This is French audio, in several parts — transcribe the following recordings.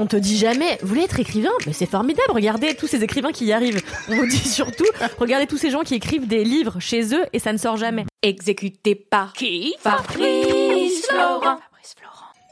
On te dit jamais, vous voulez être écrivain Mais c'est formidable, regardez tous ces écrivains qui y arrivent. On vous dit surtout, regardez tous ces gens qui écrivent des livres chez eux et ça ne sort jamais. Exécuté par qui? Fabrice Florent.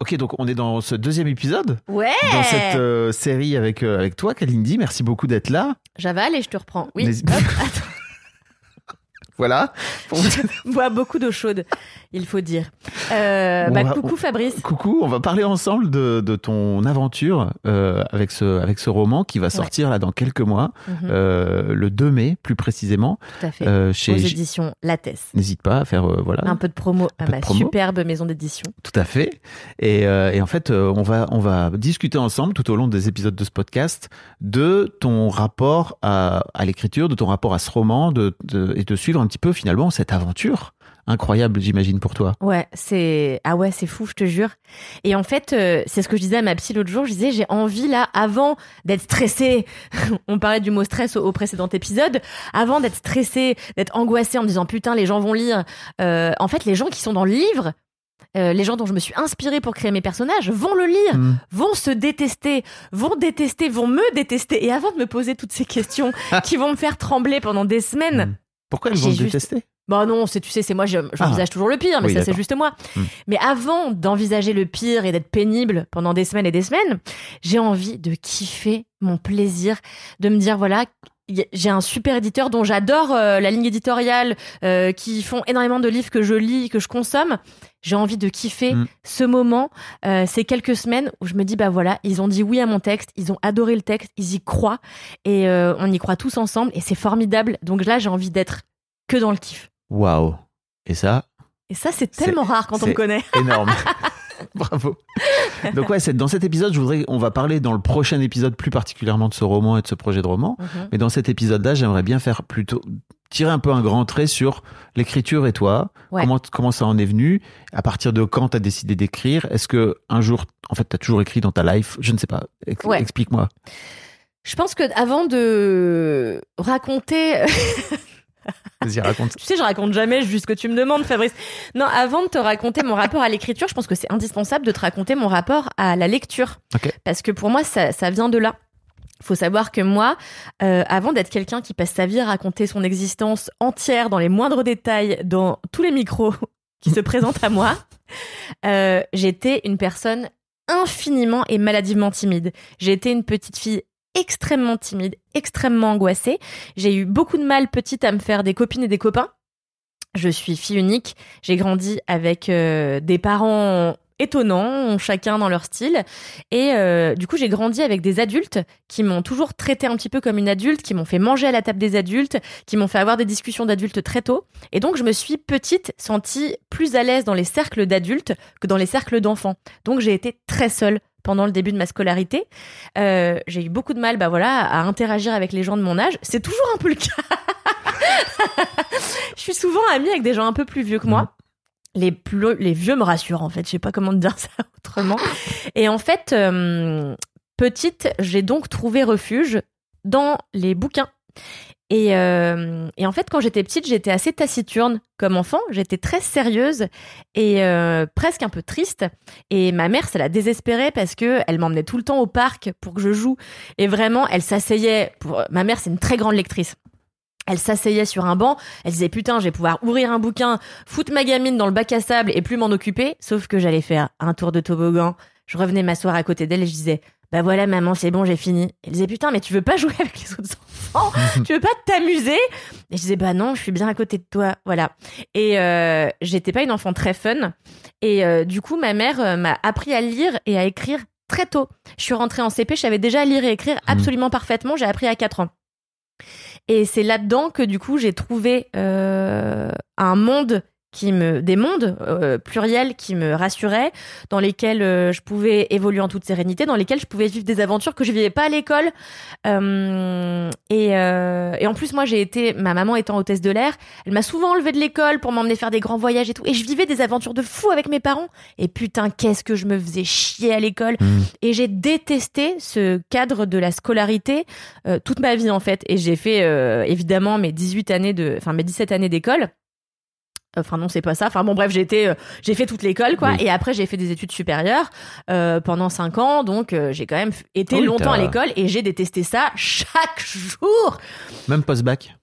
Ok, donc on est dans ce deuxième épisode Ouais dans cette euh, série avec, euh, avec toi, Kalindi. Merci beaucoup d'être là. J'avale et je te reprends. Oui, hop, attends. Voilà. Je bois beaucoup d'eau chaude, il faut dire. Euh, bah, va- coucou on- Fabrice. Coucou, on va parler ensemble de, de ton aventure euh, avec, ce, avec ce roman qui va sortir là dans quelques mois, Mhm, euh, le 2 mai plus précisément, tout à fait. euh, Aux chez... éditions Lattès. N'hésite pas à faire voilà. Un peu de promo à ma promo. superbe maison d'édition. Tout à fait. Et, et en fait, on va on va discuter ensemble tout au long des épisodes de ce podcast de ton rapport à, à l'écriture, de ton rapport à ce roman, de, de- et de suivre un petit peu finalement cette aventure incroyable, j'imagine pour toi. Ouais, c'est ah ouais, c'est fou, je te jure. Et en fait, euh, c'est ce que je disais à ma psy l'autre jour. Je disais, j'ai envie là, avant d'être stressée. On parlait du mot stress au, au précédent épisode. Avant d'être stressée, d'être angoissée en me disant putain, les gens vont lire. Euh, en fait, les gens qui sont dans le livre. euh, les gens dont je me suis inspirée pour créer mes personnages vont le lire, Mm. vont se détester, vont détester, vont me détester. Et avant de me poser toutes ces questions qui vont me faire trembler pendant des semaines, Mm. Pourquoi ils J'ai vont te juste- détester? Bah non, c'est tu sais, c'est moi, je- j'envisage toujours le pire, mais Oui, ça c'est juste moi. Hmm. Mais avant d'envisager le pire et d'être pénible pendant des semaines et des semaines, j'ai envie de kiffer mon plaisir, de me dire voilà. J'ai un super éditeur dont j'adore euh, la ligne éditoriale, euh, qui font énormément de livres que je lis, que je consomme. J'ai envie de kiffer Hmm. ce moment, euh, ces quelques semaines où je me dis bah voilà, ils ont dit oui à mon texte, ils ont adoré le texte, ils y croient et on y croit tous ensemble et c'est formidable. Donc là, j'ai envie d'être que dans le kiff. Waouh. Et ça, Et ça, c'est tellement rare quand on me connaît. énorme. Bravo. Donc ouais, dans cet épisode, je voudrais, on va parler dans le prochain épisode plus particulièrement de ce roman et de ce projet de roman. Mhm. Mais dans cet épisode-là, j'aimerais bien faire plutôt tirer un peu un grand trait sur l'écriture et toi. Ouais. Comment, comment ça en est venu? À partir de quand tu as décidé d'écrire? Est-ce que un jour, en fait, tu as toujours écrit dans ta life? Je ne sais pas. Ex- Ouais. Explique-moi. Je pense que avant de raconter, Vas-y, raconte. tu sais, je raconte jamais juste ce que tu me demandes, Fabrice. Non, avant de te raconter mon rapport à l'écriture, je pense que c'est indispensable de te raconter mon rapport à la lecture, parce que pour moi, ça, ça vient de là. Faut savoir que moi, euh, avant d'être quelqu'un qui passe sa vie à raconter son existence entière dans les moindres détails, dans tous les micros qui se présentent à moi, euh, j'étais une personne infiniment et maladivement timide. J'ai été une petite fille extrêmement timide, extrêmement angoissée. J'ai eu beaucoup de mal petite à me faire des copines et des copains. Je suis fille unique. J'ai grandi avec euh, des parents étonnants, chacun dans leur style. Et euh, du coup, j'ai grandi avec des adultes qui m'ont toujours traité un petit peu comme une adulte, qui m'ont fait manger à la table des adultes, qui m'ont fait avoir des discussions d'adultes très tôt. Et donc, je me suis petite sentie plus à l'aise dans les cercles d'adultes que dans les cercles d'enfants. Donc, j'ai été très seule pendant le début de ma scolarité. Euh, j'ai eu beaucoup de mal, bah voilà, à interagir avec les gens de mon âge. C'est toujours un peu le cas. je suis souvent amie avec des gens un peu plus vieux que moi. Les, plus, les vieux me rassurent en fait, je sais pas comment dire ça autrement. Et en fait, euh, petite, j'ai donc trouvé refuge dans les bouquins. Et, euh, et en fait, quand j'étais petite, j'étais assez taciturne comme enfant. J'étais très sérieuse et euh, presque un peu triste. Et ma mère, ça la désespérait parce que elle m'emmenait tout le temps au parc pour que je joue. Et vraiment, elle s'asseyait. Ma mère, c'est une très grande lectrice. Elle s'asseyait sur un banc, elle disait putain, je vais pouvoir ouvrir un bouquin, foutre ma gamine dans le bac à sable et plus m'en occuper. Sauf que j'allais faire un tour de toboggan. Je revenais m'asseoir à côté d'elle et je disais bah voilà maman c'est bon j'ai fini. Elle disait putain mais tu veux pas jouer avec les autres enfants? Tu veux pas t'amuser Et je disais bah non je suis bien à côté de toi voilà. Et euh, j'étais pas une enfant très fun et euh, du coup ma mère euh, m'a appris à lire et à écrire très tôt. Je suis rentrée en CP je savais déjà lire et écrire absolument parfaitement j'ai appris à 4 ans. Et c'est là-dedans que du coup j'ai trouvé euh, un monde qui me des mondes euh, pluriels qui me rassuraient dans lesquels euh, je pouvais évoluer en toute sérénité dans lesquels je pouvais vivre des aventures que je vivais pas à l'école. Euh, et, et en plus moi j'ai été ma maman étant hôtesse de l'air elle m'a souvent enlevé de l'école pour m'emmener faire des grands voyages et tout. Et je vivais des aventures de fou avec mes parents. Et putain qu'est-ce que je me faisais chier à l'école. Et j'ai détesté ce cadre de la scolarité toute ma vie en fait. Et j'ai fait évidemment mes 18 années de enfin mes 17 années d'école Enfin non, c'est pas ça. Enfin bon, bref, j'ai été, euh, j'ai fait toute l'école, quoi. Oui. Et après, j'ai fait des études supérieures euh, pendant cinq ans. Donc, euh, j'ai quand même été Ah longtemps à l'école et j'ai détesté ça chaque jour. Même post-bac?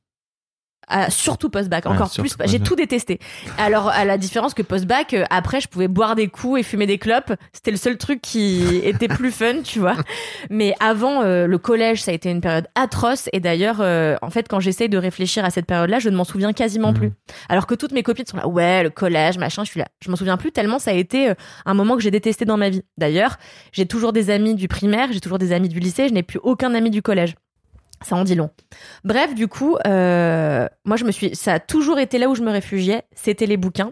Ah, surtout post-bac, Ouais, encore surtout plus. J'ai tout détesté. Alors, à la différence que post-bac, euh, après, je pouvais boire des coups et fumer des clopes. C'était le seul truc qui était plus fun, tu vois. Mais avant, euh, le collège, ça a été une période atroce. Et d'ailleurs, euh, en fait, quand j'essaye de réfléchir à cette période-là, je ne m'en souviens quasiment Mhm. plus. Alors que toutes mes copines sont là, ouais, le collège, machin, je suis là. Je m'en souviens plus tellement ça a été un moment que j'ai détesté dans ma vie. D'ailleurs, j'ai toujours des amis du primaire, j'ai toujours des amis du lycée, je n'ai plus aucun ami du collège. Ça en dit long. Bref, du coup, euh, moi je me suis, ça a toujours été là où je me réfugiais, c'était les bouquins.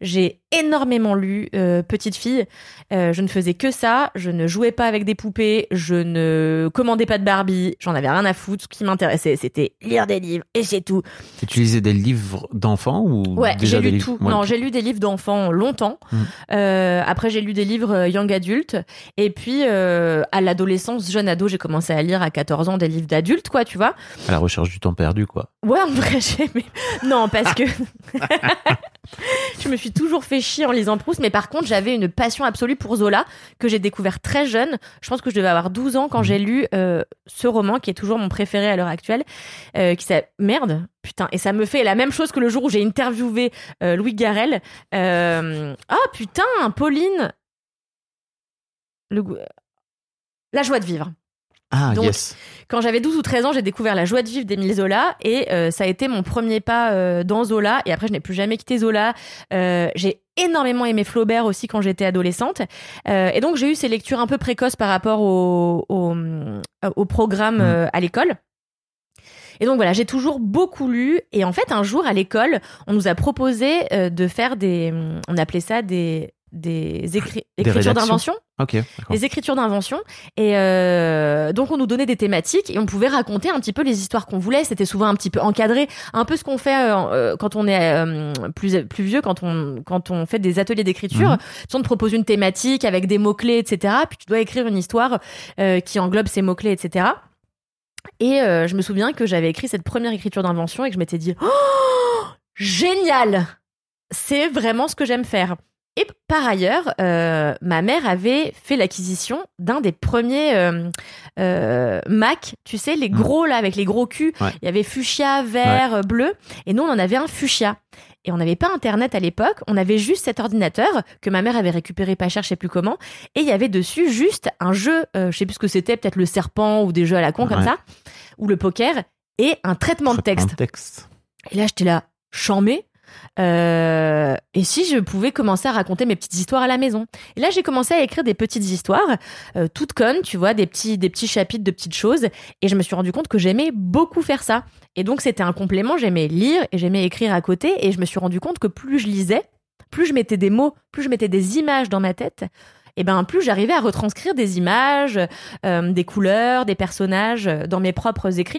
J'ai énormément lu, euh, petite fille. Euh, je ne faisais que ça. Je ne jouais pas avec des poupées. Je ne commandais pas de Barbie. J'en avais rien à foutre. Ce qui m'intéressait, c'était lire des livres et c'est tout. Et tu lisais des livres d'enfants ou Ouais, j'ai lu livres tout. Ouais. Non, j'ai lu des livres d'enfants longtemps. Mm. Euh, après, j'ai lu des livres young adultes. Et puis, à l'adolescence, jeune ado, j'ai commencé à lire à 14 ans des livres d'adultes, quoi, tu vois. À la recherche du temps perdu, quoi. Ouais, en vrai, j'ai aimé. Non, parce que je me suis toujours fait chier en lisant Proust, mais par contre, j'avais une passion absolue pour Zola que j'ai découvert très jeune. Je pense que je devais avoir 12 ans quand j'ai lu euh, ce roman qui est toujours mon préféré à l'heure actuelle, euh, qui s'appelle Merde. Putain, et ça me fait la même chose que le jour où j'ai interviewé euh, Louis Garrel. Euh... Oh putain, Pauline. Le La joie de vivre. Ah, Donc, yes. Quand j'avais 12 ou 13 ans, j'ai découvert La joie de vivre d'Émile Zola et euh, ça a été mon premier pas euh, dans Zola et après je n'ai plus jamais quitté Zola. Euh, j'ai énormément aimé Flaubert aussi quand j'étais adolescente et donc j'ai eu ces lectures un peu précoces par rapport au, au, au programme Mm. à l'école. Et donc voilà, j'ai toujours beaucoup lu. Et en fait, un jour à l'école, on nous a proposé de faire des, on appelait ça des, des écri- Des écritures d'invention Ok, d'accord. les écritures d'invention. Et euh, donc, on nous donnait des thématiques et on pouvait raconter un petit peu les histoires qu'on voulait. C'était souvent un petit peu encadré, un peu ce qu'on fait euh, euh, quand on est euh, plus plus vieux, quand on quand on fait des ateliers d'écriture. Mhm. Sais, On te propose une thématique avec des mots clés, etc. Puis tu dois écrire une histoire qui englobe ces mots clés, etc. Et je me souviens que j'avais écrit cette première écriture d'invention et que je m'étais dit oh, génial, c'est vraiment ce que j'aime faire. Et par ailleurs, euh, ma mère avait fait l'acquisition d'un des premiers euh, euh, Mac, tu sais, les gros là avec les gros culs. Ouais. Il y avait fuchsia, vert, bleu, et nous on en avait un fuchsia. Et on n'avait pas internet à l'époque, on avait juste cet ordinateur que ma mère avait récupéré pas cher, je sais plus comment, et il y avait dessus juste un jeu, euh, je sais plus ce que c'était, peut-être le serpent ou des jeux à la con comme ça, ou le poker, et un traitement de texte. Texte. Et là, j'étais là, chamé. Euh, et si je pouvais commencer à raconter mes petites histoires à la maison Et là, j'ai commencé à écrire des petites histoires, euh, toutes connes, tu vois, des petits, des petits chapitres de petites choses. Et je me suis rendu compte que j'aimais beaucoup faire ça. Et donc, c'était un complément. J'aimais lire et j'aimais écrire à côté. Et je me suis rendu compte que plus je lisais, plus je mettais des mots, plus je mettais des images dans ma tête. Et ben plus j'arrivais à retranscrire des images, euh, des couleurs, des personnages dans mes propres écrits.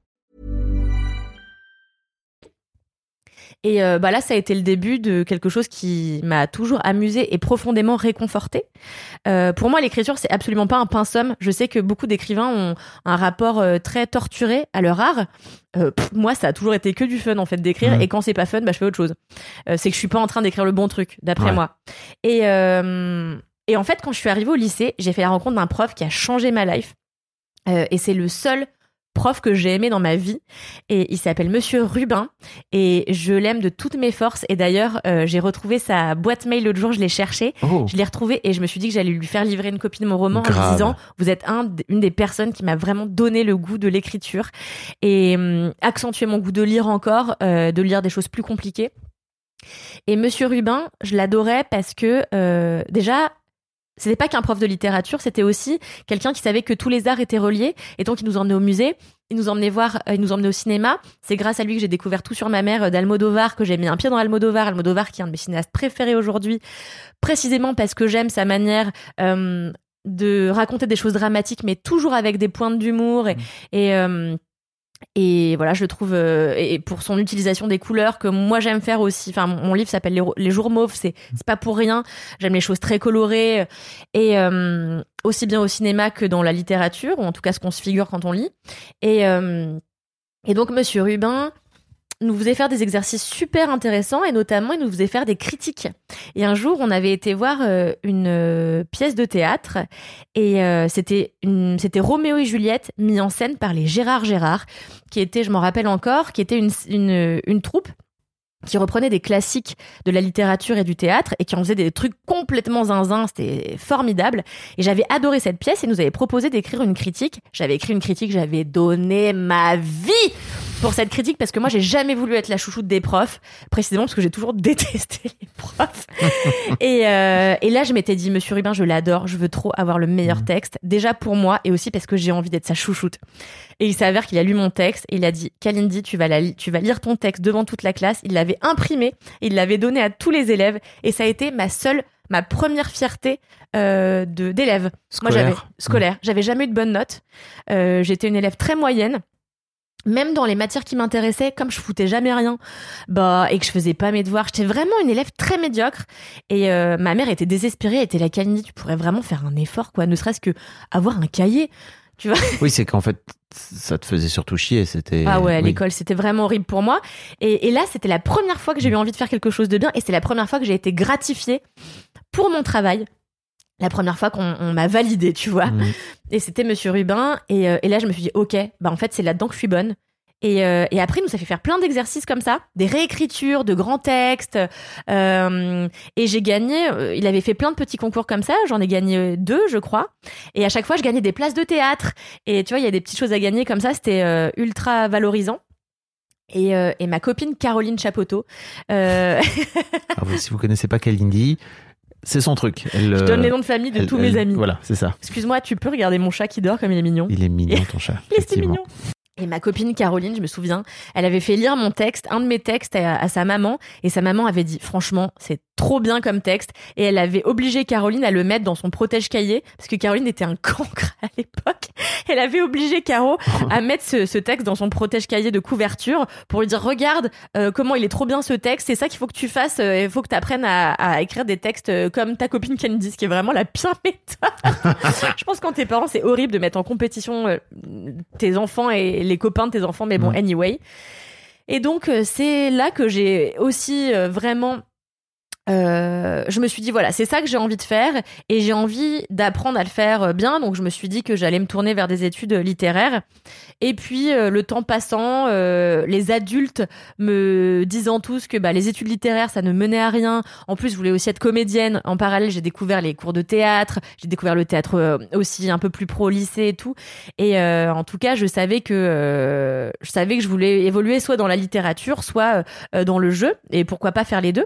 Et euh, bah là, ça a été le début de quelque chose qui m'a toujours amusé et profondément réconforté. Euh, pour moi, l'écriture, c'est absolument pas un pinceau. Je sais que beaucoup d'écrivains ont un rapport euh, très torturé à leur art. Euh, pff, moi, ça a toujours été que du fun en fait d'écrire. Et quand c'est pas fun, bah je fais autre chose. C'est que je suis pas en train d'écrire le bon truc, d'après Ouais. moi. Et et en fait, quand je suis arrivée au lycée, j'ai fait la rencontre d'un prof qui a changé ma life. Euh, et c'est le seul prof que j'ai aimé dans ma vie. Et il s'appelle Monsieur Rubin. Et je l'aime de toutes mes forces. Et d'ailleurs, euh, j'ai retrouvé sa boîte mail l'autre jour, je l'ai cherché. Oh. Je l'ai retrouvé et je me suis dit que j'allais lui faire livrer une copie de mon roman en lui disant Vous êtes un, une des personnes qui m'a vraiment donné le goût de l'écriture et hum, accentué mon goût de lire encore, euh, de lire des choses plus compliquées. Et Monsieur Rubin, je l'adorais parce que euh, déjà, c'était pas qu'un prof de littérature, c'était aussi quelqu'un qui savait que tous les arts étaient reliés. Et donc il nous emmenait au musée, il nous emmenait voir, euh, il nous emmenait au cinéma. C'est grâce à lui que j'ai découvert tout sur ma mère euh, d'Almodovar, que j'ai mis un pied dans Almodovar, Almodovar qui est un de mes cinéastes préférés aujourd'hui, précisément parce que j'aime sa manière euh, de raconter des choses dramatiques, mais toujours avec des pointes d'humour et, et euh, et voilà, je le trouve euh, et pour son utilisation des couleurs que moi j'aime faire aussi. Enfin, mon livre s'appelle les, jours mauves, c'est c'est pas pour rien. J'aime les choses très colorées et euh, aussi bien au cinéma que dans la littérature ou en tout cas ce qu'on se figure quand on lit. Et euh, et donc Monsieur Rubin nous faisait faire des exercices super intéressants et notamment il nous faisait faire des critiques. Et un jour, on avait été voir euh, une euh, pièce de théâtre et euh, c'était c'était Roméo et Juliette mis en scène par les Gérard Gérard qui était, je m'en rappelle encore, qui était une, une, une troupe qui reprenait des classiques de la littérature et du théâtre et qui en faisait des trucs complètement zinzin, c'était formidable. Et j'avais adoré cette pièce et nous avait proposé d'écrire une critique. J'avais écrit une critique, j'avais donné ma vie pour cette critique parce que moi j'ai jamais voulu être la chouchoute des profs, précisément parce que j'ai toujours détesté les profs. et, euh, et là je m'étais dit, Monsieur Rubin, je l'adore, je veux trop avoir le meilleur texte, déjà pour moi et aussi parce que j'ai envie d'être sa chouchoute. Et il s'avère qu'il a lu mon texte et il a dit, Kalindi, tu vas, la tu vas lire ton texte devant toute la classe. Il l'avait imprimé, il l'avait donné à tous les élèves et ça a été ma seule, ma première fierté euh, de d'élève. Moi, j'avais Scolaire. scolaire. J'avais jamais eu de bonnes notes. Euh, J'étais une élève très moyenne. Même dans les matières qui m'intéressaient, comme je foutais jamais rien, bah et que je faisais pas mes devoirs, j'étais vraiment une élève très médiocre. Et euh, ma mère était désespérée, elle était la Kalindi, tu pourrais vraiment faire un effort, quoi, ne serait-ce que avoir un cahier. Tu vois Oui, c'est qu'en fait, ça te faisait surtout chier. C'était. Ah ouais, à oui. l'école, c'était vraiment horrible pour moi. Et, et là, c'était la première fois que j'ai eu envie de faire quelque chose de bien, et c'est la première fois que j'ai été gratifiée pour mon travail. La première fois qu'on on m'a validé, tu vois. Mhm. Et c'était Monsieur Rubin. Et, euh, et là, je me suis dit, ok, bah en fait, c'est là-dedans que je suis bonne. Et, euh, et après, il nous a fait faire plein d'exercices comme ça, des réécritures, de grands textes. Euh, et j'ai gagné. euh, il avait fait plein de petits concours comme ça. J'en ai gagné deux, je crois. Et à chaque fois, je gagnais des places de théâtre. Et tu vois, il y a des petites choses à gagner comme ça. C'était ultra valorisant. Et, et ma copine Caroline Chapoteau, Ah si vous connaissez pas Kalindi, c'est son truc. Elle, je donne les noms de famille de elle- tous elle- mes amis. Voilà, c'est ça. Excuse-moi, tu peux regarder mon chat qui dort comme il est mignon. Il est mignon ton chat. Il est mignon. Et ma copine Caroline, je me souviens, elle avait fait lire mon texte, un de mes textes à, sa maman, et sa maman avait dit, franchement, c'est trop bien comme texte et elle avait obligé Caroline à le mettre dans son protège-cahier parce que Caroline était un cancre à l'époque. Elle avait obligé Caro à mettre ce, ce texte dans son protège-cahier de couverture pour lui dire regarde euh, comment il est trop bien ce texte, c'est ça qu'il faut que tu fasses, euh, il faut que tu apprennes à, à écrire des textes euh, comme ta copine Candy, ce qui est vraiment la pire méthode. Je pense quand tes parents c'est horrible de mettre en compétition euh, tes enfants et les copains de tes enfants, mais bon, anyway. Et donc, c'est là que j'ai aussi vraiment. Euh, je me suis dit voilà c'est ça que j'ai envie de faire et j'ai envie d'apprendre à le faire euh, bien. Donc je me suis dit que j'allais me tourner vers des études littéraires. Et puis euh, le temps passant euh, les adultes me disant tous que bah, les études littéraires ça ne menait à rien. En plus je voulais aussi être comédienne. En parallèle j'ai découvert les cours de théâtre. J'ai découvert le théâtre euh, aussi un peu plus pro lycée et tout. Et euh, en tout cas, je savais que euh, je savais que je voulais évoluer soit dans la littérature, soit euh, dans le jeu, et pourquoi pas faire les deux.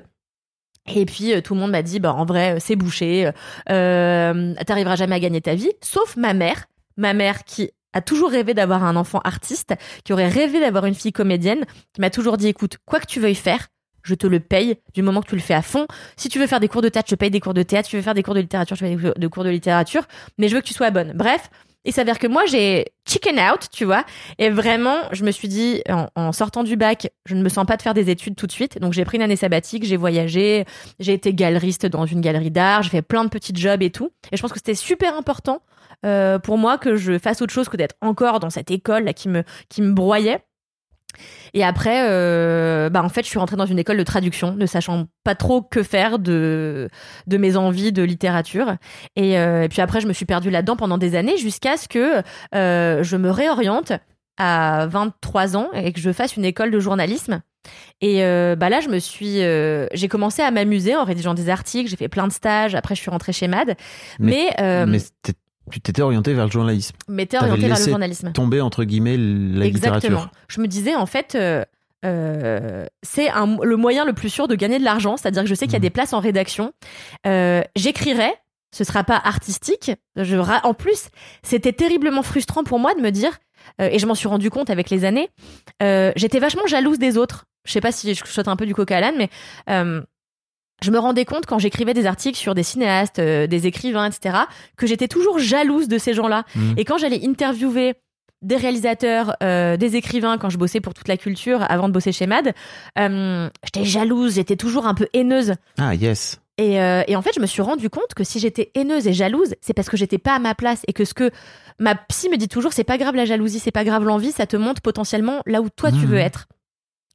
Et puis euh, tout le monde m'a dit, bah en vrai, euh, c'est bouché, euh, t'arriveras jamais à gagner ta vie, sauf ma mère, ma mère qui a toujours rêvé d'avoir un enfant artiste, qui aurait rêvé d'avoir une fille comédienne, qui m'a toujours dit, écoute, quoi que tu veuilles faire, je te le paye du moment que tu le fais à fond. Si tu veux faire des cours de théâtre, je paye des cours de théâtre. Si tu veux faire des cours de littérature, je paye des cours de littérature. Mais je veux que tu sois bonne. Bref, il s'avère que moi, j'ai chicken out, tu vois. Et vraiment, je me suis dit, en, en sortant du bac, je ne me sens pas de faire des études tout de suite. Donc, j'ai pris une année sabbatique, j'ai voyagé, j'ai été galeriste dans une galerie d'art, j'ai fait plein de petits jobs et tout. Et je pense que c'était super important euh, pour moi que je fasse autre chose que d'être encore dans cette école là qui me, qui me broyait. Et après, euh, bah en fait, je suis rentrée dans une école de traduction, ne sachant pas trop que faire de de mes envies de littérature. Et, euh, et puis après, je me suis perdue là-dedans pendant des années jusqu'à ce que euh, je me réoriente à 23 ans et que je fasse une école de journalisme. Et euh, bah là, je me suis, euh, j'ai commencé à m'amuser en rédigeant des articles. J'ai fait plein de stages. Après, je suis rentrée chez Mad. Mais, euh, Mais t'es- tu t'étais orienté vers le journalisme. t'avais orientée vers le journalisme. Tomber entre guillemets la Exactement. littérature. Je me disais en fait. euh, euh, c'est le moyen le plus sûr de gagner de l'argent, c'est-à-dire que je sais qu'il y a Mhm. des places en rédaction. Euh, J'écrirai, ce sera pas artistique. Je en plus, c'était terriblement frustrant pour moi de me dire, et je m'en suis rendu compte avec les années, j'étais vachement jalouse des autres. Je sais pas si je saute un peu du coca à l'âne, mais je me rendais compte quand j'écrivais des articles sur des cinéastes, euh, des écrivains, etc., que j'étais toujours jalouse de ces gens-là. Mhm. Et quand j'allais interviewer des réalisateurs, euh, des écrivains, quand je bossais pour toute la culture avant de bosser chez Mad, euh, j'étais jalouse, j'étais toujours un peu haineuse. Ah yes. Et, et en fait, je me suis rendu compte que si j'étais haineuse et jalouse, c'est parce que j'étais pas à ma place et que ce que ma psy me dit toujours, c'est pas grave la jalousie, c'est pas grave l'envie, ça te montre potentiellement là où toi tu Mhm. veux être.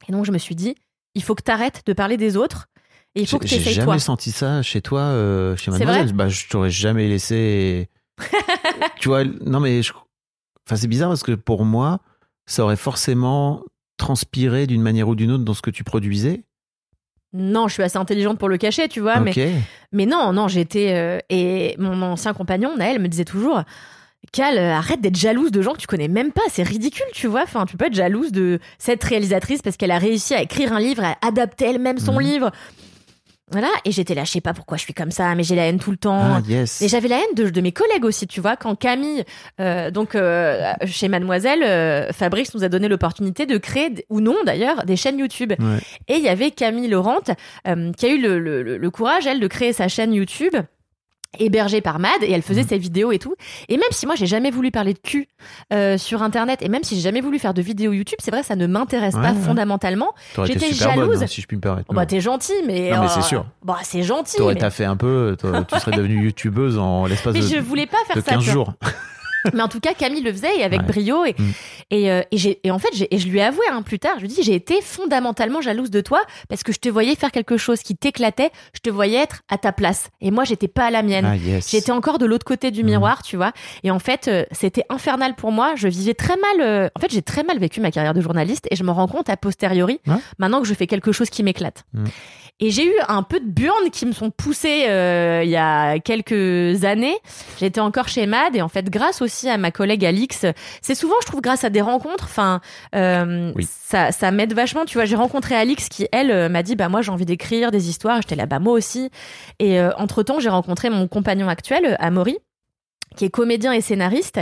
Et donc je me suis dit, il faut que t'arrêtes de parler des autres et il faut que J'ai j'ai jamais toi. senti ça chez toi, euh, chez Mademoiselle. Bah, je t'aurais jamais laissé. tu vois, non mais je... enfin, c'est bizarre parce que pour moi, ça aurait forcément transpiré d'une manière ou d'une autre dans ce que tu produisais. Non, je suis assez intelligente pour le cacher, tu vois, mais ok. Mais non, non, j'étais. euh, et mon ancien compagnon, Naël, me disait toujours Cal, euh, arrête d'être jalouse de gens que tu connais même pas, c'est ridicule, tu vois. Enfin, tu peux être jalouse de cette réalisatrice parce qu'elle a réussi à écrire un livre, à adapter elle-même son Mhm. livre. Voilà, et j'étais là, je sais pas pourquoi je suis comme ça, mais j'ai la haine tout le temps. Ah yes. Et j'avais la haine de, de mes collègues aussi, tu vois, quand Camille, euh, donc euh, chez Mademoiselle, euh, Fabrice nous a donné l'opportunité de créer, ou non d'ailleurs, des chaînes YouTube. Ouais. Et il y avait Camille Laurent euh, qui a eu le- le- le courage, elle, de créer sa chaîne YouTube hébergée par Mad et elle faisait ses vidéos et tout et même si moi j'ai jamais voulu parler de cul euh, sur internet et même si j'ai jamais voulu faire de vidéos YouTube c'est vrai ça ne m'intéresse Ouais, pas ouais. fondamentalement j'étais super bonne, jalouse. hein, si je puis me permettre. Oh, bah t'es gentil mais Non, mais euh, c'est sûr. bah c'est gentil T'aurais mais, taffé un peu, tu serais devenue youtubeuse en l'espace mais de, je voulais pas faire de ça 15 tu vois. jours. Mais en tout cas, Camille le faisait et avec Ouais. brio. Et, Mm. et, euh, et, en fait, et je lui ai avoué hein, plus tard, je lui dit, j'ai été fondamentalement jalouse de toi parce que je te voyais faire quelque chose qui t'éclatait, je te voyais être à ta place. Et moi, j'étais pas à la mienne. Ah yes. J'étais encore de l'autre côté du Mhm. miroir, tu vois. Et en fait, euh, c'était infernal pour moi. Je vivais très mal. euh, En fait, j'ai très mal vécu ma carrière de journaliste et je me rends compte a posteriori, Ouais. maintenant que je fais quelque chose qui m'éclate. Mhm. Et j'ai eu un peu de burnes qui me sont poussées euh, il y a quelques années. J'étais encore chez Mad et en fait, grâce aussi à ma collègue Alix, c'est souvent, je trouve, grâce à des rencontres. Enfin, euh, Oui. ça, ça m'aide vachement. Tu vois, j'ai rencontré Alix qui, elle, euh, m'a dit, bah moi, j'ai envie d'écrire des histoires. J'étais là, bah moi aussi. Et entre temps, j'ai rencontré mon compagnon actuel, euh, Amaury qui est comédien et scénariste.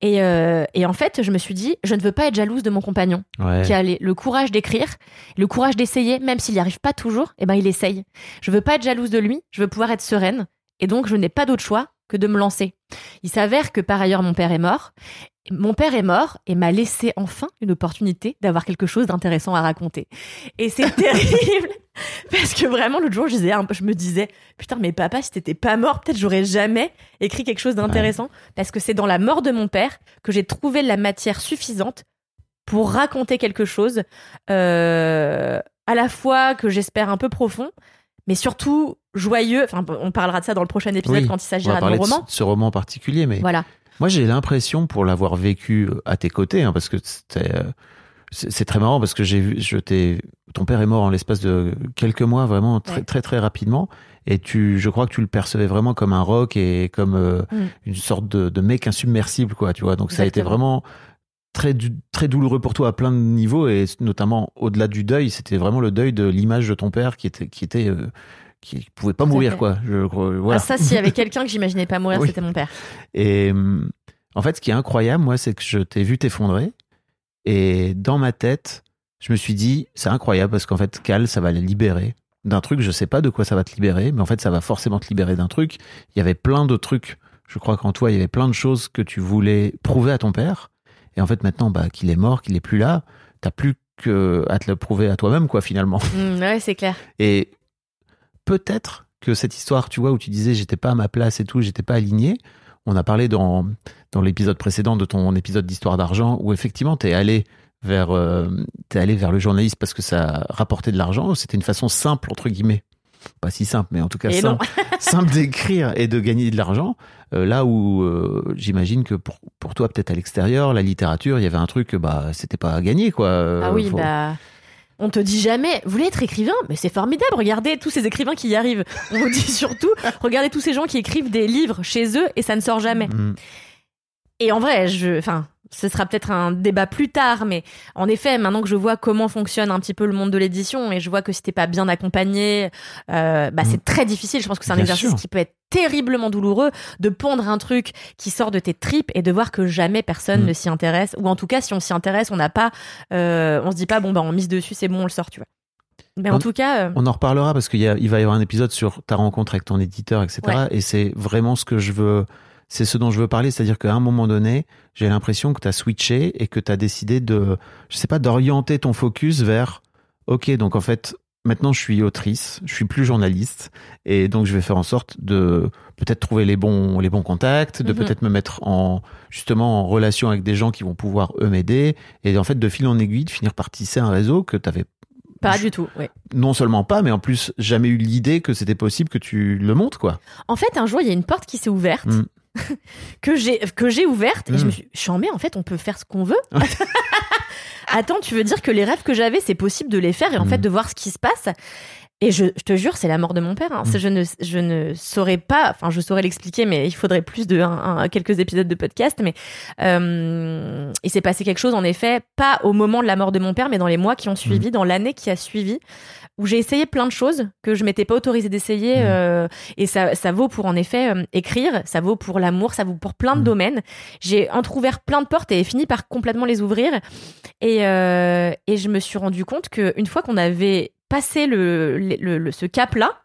Et, euh, et en fait, je me suis dit, je ne veux pas être jalouse de mon compagnon, Ouais. qui a les- le courage d'écrire, le courage d'essayer, même s'il n'y arrive pas toujours, et ben il essaye. Je veux pas être jalouse de lui, je veux pouvoir être sereine, et donc je n'ai pas d'autre choix que de me lancer. Il s'avère que par ailleurs mon père est mort. Mon père est mort et m'a laissé enfin une opportunité d'avoir quelque chose d'intéressant à raconter. Et c'est terrible parce que vraiment l'autre jour je, disais, je me disais putain mais papa si t'étais pas mort peut-être j'aurais jamais écrit quelque chose d'intéressant parce que c'est dans la mort de mon père que j'ai trouvé la matière suffisante pour raconter quelque chose euh, à la fois que j'espère un peu profond mais surtout joyeux. Enfin on parlera de ça dans le prochain épisode Oui, quand il s'agira de mon de roman. ce, ce roman en particulier, mais voilà moi j'ai l'impression pour l'avoir vécu euh, à tes côtés, hein, parce que c'était, euh, c'est très marrant parce que j'ai vu, je t'ai, ton père est mort en l'espace de quelques mois, vraiment très Ouais. très très rapidement, et tu, je crois que tu le percevais vraiment comme un rock et comme euh, Mm. une sorte de, de mec insubmersible, quoi, tu vois. Donc ça a été vraiment très très douloureux pour toi à plein de niveaux et notamment au-delà du deuil, c'était vraiment le deuil de l'image de ton père qui était qui était euh, qui pouvait pas mourir, quoi. Je, crois- voilà. Ah, ça s'il y avait quelqu'un que j'imaginais pas mourir Oui. c'était mon père Et hum, en fait, ce qui est incroyable, moi, c'est que je t'ai vu t'effondrer. Et dans ma tête, je me suis dit, c'est incroyable parce qu'en fait, Cal, ça va le libérer d'un truc. Je sais pas de quoi ça va te libérer, mais en fait, ça va forcément te libérer d'un truc. Il y avait plein de trucs. Je crois qu'en toi, il y avait plein de choses que tu voulais prouver à ton père. Et en fait, maintenant, bah, qu'il est mort, qu'il est plus là, t'as plus que à te le prouver à toi-même, quoi, finalement. Mm, ouais c'est clair Et peut-être que cette histoire, tu vois, où tu disais j'étais pas à ma place et tout, j'étais pas aligné, on a parlé dans, dans l'épisode précédent de ton épisode d'histoire d'argent où effectivement t'es allé vers euh, allé vers le journaliste parce que ça rapportait de l'argent, c'était une façon simple entre guillemets. Pas si simple, mais en tout cas Et simple, simple d'écrire et de gagner de l'argent. Euh, là où euh, j'imagine que pour, pour toi, peut-être à l'extérieur, la littérature, il y avait un truc, bah, c'était pas à gagner, quoi. Ah oui, faut- bah. On te dit jamais, vous voulez être écrivain Mais c'est formidable, regardez tous ces écrivains qui y arrivent. On vous dit surtout, regardez tous ces gens qui écrivent des livres chez eux et ça ne sort jamais. Mm. Et en vrai, je, enfin, ce sera peut-être un débat plus tard, mais en effet, maintenant que je vois comment fonctionne un petit peu le monde de l'édition et je vois que si t'es pas bien accompagné, euh, bah, c'est très difficile. Je pense que c'est un Bien exercice sûr. qui peut être terriblement douloureux de pondre un truc qui sort de tes tripes et de voir que jamais personne Mm. ne s'y intéresse. Ou en tout cas, si on s'y intéresse, on n'a pas, euh, on se dit pas, bon, bah, on mise dessus, c'est bon, on le sort, tu vois. Mais en On- tout cas, euh, On en reparlera parce qu'il va y avoir un épisode sur ta rencontre avec ton éditeur, etc. Ouais. Et c'est vraiment ce que je veux, c'est ce dont je veux parler. C'est-à-dire qu'à un moment donné, j'ai l'impression que tu as switché et que tu as décidé de, je sais pas, d'orienter ton focus vers, ok, donc en fait, maintenant je suis autrice, je suis plus journaliste et donc je vais faire en sorte de peut-être trouver les bons, les bons contacts, de Mhm. peut-être me mettre en, justement, en relation avec des gens qui vont pouvoir eux m'aider et en fait, de fil en aiguille, de finir par tisser un réseau que tu avais pas je- du tout. Ouais. non seulement pas, mais en plus jamais eu l'idée que c'était possible que tu le montes, quoi. En fait, un jour, il y a une porte qui s'est ouverte, Mm. que j'ai que j'ai ouverte, et je me suis chambé, en fait, on peut faire ce qu'on veut. Attends, tu veux dire que les rêves que j'avais, c'est possible de les faire et en fait de voir ce qui se passe? Et je, je te jure, c'est la mort de mon père. hein. Mm. C'est- Je, ne, je ne saurais pas, enfin, je saurais l'expliquer, mais il faudrait plus de un- un- quelques épisodes de podcast. Mais euh, il s'est passé quelque chose, en effet, pas au moment de la mort de mon père, mais dans les mois qui ont suivi, dans l'année qui a suivi, où j'ai essayé plein de choses que je m'étais pas autorisée d'essayer. Mm. euh, et ça, ça vaut pour, en effet, euh, écrire, ça vaut pour l'amour, ça vaut pour plein de Mm. domaines. J'ai entrouvert plein de portes et fini par complètement les ouvrir. Et, euh, et je me suis rendu compte qu'une fois qu'on avait passé le, le- le- ce cap-là,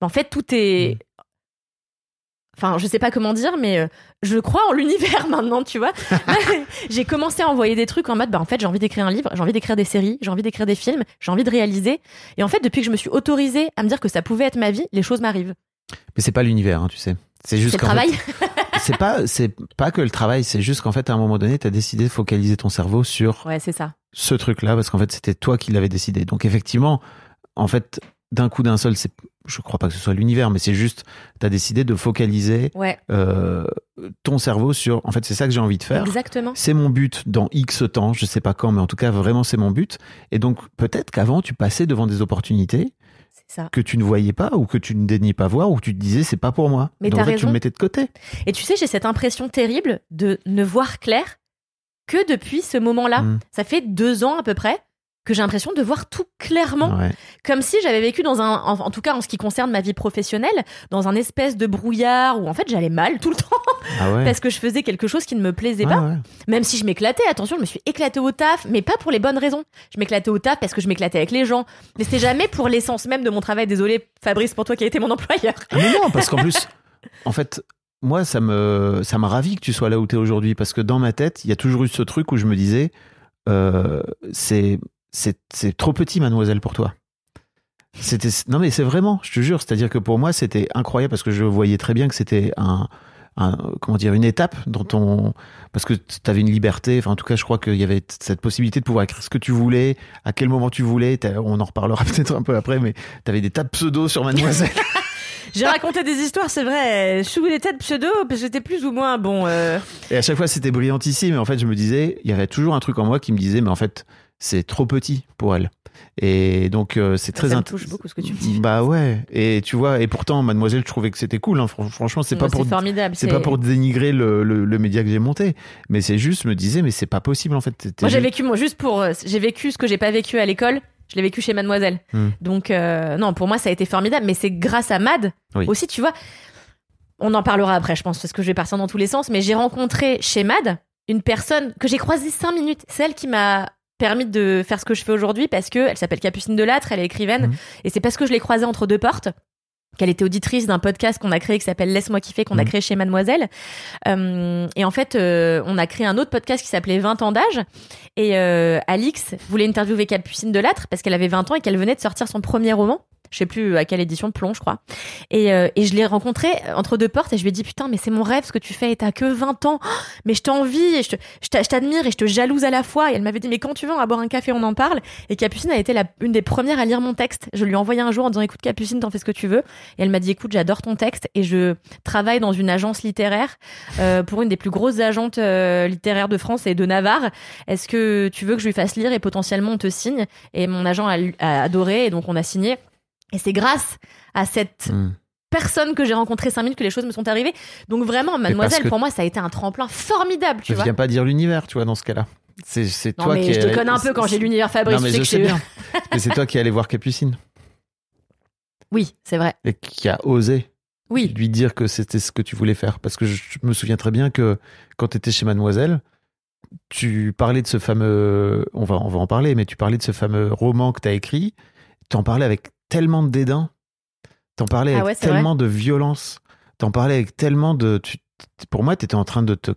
en fait, tout est. Enfin, je sais pas comment dire, mais euh, je crois en l'univers maintenant, tu vois. j'ai commencé à envoyer des trucs en mode, bah en fait, j'ai envie d'écrire un livre, j'ai envie d'écrire des séries, j'ai envie d'écrire des films, j'ai envie de réaliser. Et en fait, depuis que je me suis autorisée à me dire que ça pouvait être ma vie, les choses m'arrivent. Mais c'est pas l'univers, hein, tu sais. C'est juste le travail. fait, c'est pas, c'est pas que le travail, c'est juste qu'en fait, à un moment donné, t'as décidé de focaliser ton cerveau sur ouais, c'est ça. ce truc-là, parce qu'en fait, c'était toi qui l'avais décidé. Donc, effectivement, en fait, d'un coup d'un seul, c'est, je crois pas que ce soit l'univers, mais c'est juste, t'as décidé de focaliser Ouais, euh, ton cerveau sur, en fait, c'est ça que j'ai envie de faire. exactement. C'est mon but dans X temps, je sais pas quand, mais en tout cas, vraiment, c'est mon but. Et donc, peut-être qu'avant, tu passais devant des opportunités ça. que tu ne voyais pas ou que tu ne daignais pas voir ou que tu te disais, c'est pas pour moi. Mais donc, en fait, tu le mettais de côté. Et tu sais, j'ai cette impression terrible de ne voir clair que depuis ce moment-là. Mm. Ça fait deux ans à peu près que j'ai l'impression de voir tout clairement, Ouais. comme si j'avais vécu dans un, en, en tout cas en ce qui concerne ma vie professionnelle, dans un espèce de brouillard où en fait j'allais mal tout le temps Ah ouais. parce que je faisais quelque chose qui ne me plaisait Ouais, pas. ouais. Même si je m'éclatais, attention, je me suis éclatée au taf, mais pas pour les bonnes raisons. Je m'éclatais au taf parce que je m'éclatais avec les gens, mais c'était jamais pour l'essence même de mon travail. Désolé, Fabrice, pour toi qui a été mon employeur. Ah, Mais non, parce qu'en plus, en fait, moi, ça me, ça m'a ravi que tu sois là où tu es aujourd'hui, parce que dans ma tête, il y a toujours eu ce truc où je me disais, euh, c'est, c'est, trop petit, mademoiselle, pour toi. C'était, non, mais c'est vraiment, je te jure, c'est-à-dire que pour moi, c'était incroyable parce que je voyais très bien que c'était un, un- comment dire, une étape dont on, parce que tu avais une liberté, enfin, en tout cas, je crois qu'il y avait cette possibilité de pouvoir écrire ce que tu voulais, à quel moment tu voulais, on en reparlera peut-être un peu après, mais tu avais des tas de pseudos sur mademoiselle. J'ai raconté des histoires, c'est vrai, sous les têtes pseudo, parce que c'était plus ou moins bon. euh, Et à chaque fois, c'était brillantissime. Mais en fait, je me disais, il y avait toujours un truc en moi qui me disait, mais en fait, c'est trop petit pour elle. Et donc, euh, c'est très ça me touche beaucoup ce que tu me dis. Bah ouais. Et tu vois, et pourtant, Mademoiselle, je trouvais que c'était cool. hein. Fran- Franchement, c'est pas pour. formidable. C'est pas pour dénigrer le, le, le média que j'ai monté, mais c'est juste je me disais mais c'est pas possible en fait. Moi, j'ai vécu, moi, juste pour, euh, j'ai vécu ce que j'ai pas vécu à l'école. Je l'ai vécu chez Mademoiselle. Hmm. Donc, euh, non, pour moi, ça a été formidable. Mais c'est grâce à Mad Oui. aussi, tu vois. On en parlera après, je pense, parce que je vais partir dans tous les sens. Mais j'ai rencontré chez Mad une personne que j'ai croisée cinq minutes. C'est elle qui m'a permis de faire ce que je fais aujourd'hui parce que elle s'appelle Capucine Delattre, elle est écrivaine. Mhm. Et c'est parce que je l'ai croisée entre deux portes qu'elle était auditrice d'un podcast qu'on a créé qui s'appelle Laisse-moi kiffer, qu'on a Mhm. créé chez Mademoiselle. Euh, et en fait, euh, on a créé un autre podcast qui s'appelait 20 ans d'âge. Et euh, Alix voulait interviewer Capucine Delattre parce qu'elle avait 20 ans et qu'elle venait de sortir son premier roman. Je sais plus à quelle édition, Plomb, je crois. Et, euh, et je l'ai rencontrée entre deux portes et je lui ai dit Putain, mais c'est mon rêve ce que tu fais et t'as que 20 ans. Oh, mais je t'envie et je t'admire et je te jalouse à la fois. Et elle m'avait dit Mais quand tu veux, on va boire un café, on en parle. Et Capucine a été la, une des premières à lire mon texte. Je lui ai envoyé un jour en disant Écoute, Capucine, t'en fais ce que tu veux. Et elle m'a dit Écoute, j'adore ton texte et je travaille dans une agence littéraire euh, pour une des plus grosses agentes euh, littéraires de France et de Navarre. Est-ce que tu veux que je lui fasse lire et potentiellement on te signe? Et mon agent a adoré et donc on a signé. Et c'est grâce à cette Hmm. personne que j'ai rencontrée cinq minutes que les choses me sont arrivées. Donc vraiment, mademoiselle, pour moi, ça a été un tremplin formidable, tu Je vois. viens pas dire l'univers, tu vois, dans ce cas-là. C'est c'est Non toi mais qui je te connais un peu quand j'ai l'univers Fabrice. Non mais je que sais je- bien. mais c'est toi qui es allé voir Capucine Oui, c'est vrai. et qui a osé Oui. lui dire que c'était ce que tu voulais faire. Parce que je je me souviens très bien que quand tu étais chez Mademoiselle, tu parlais de ce fameux. On va, on va en parler, mais tu parlais de ce fameux roman que tu as écrit. Tu en parlais avec tellement de dédain. Tu en parlais Ah avec ouais, tellement de violence. Tu en parlais avec tellement de. tu- pour moi, tu étais en train de te,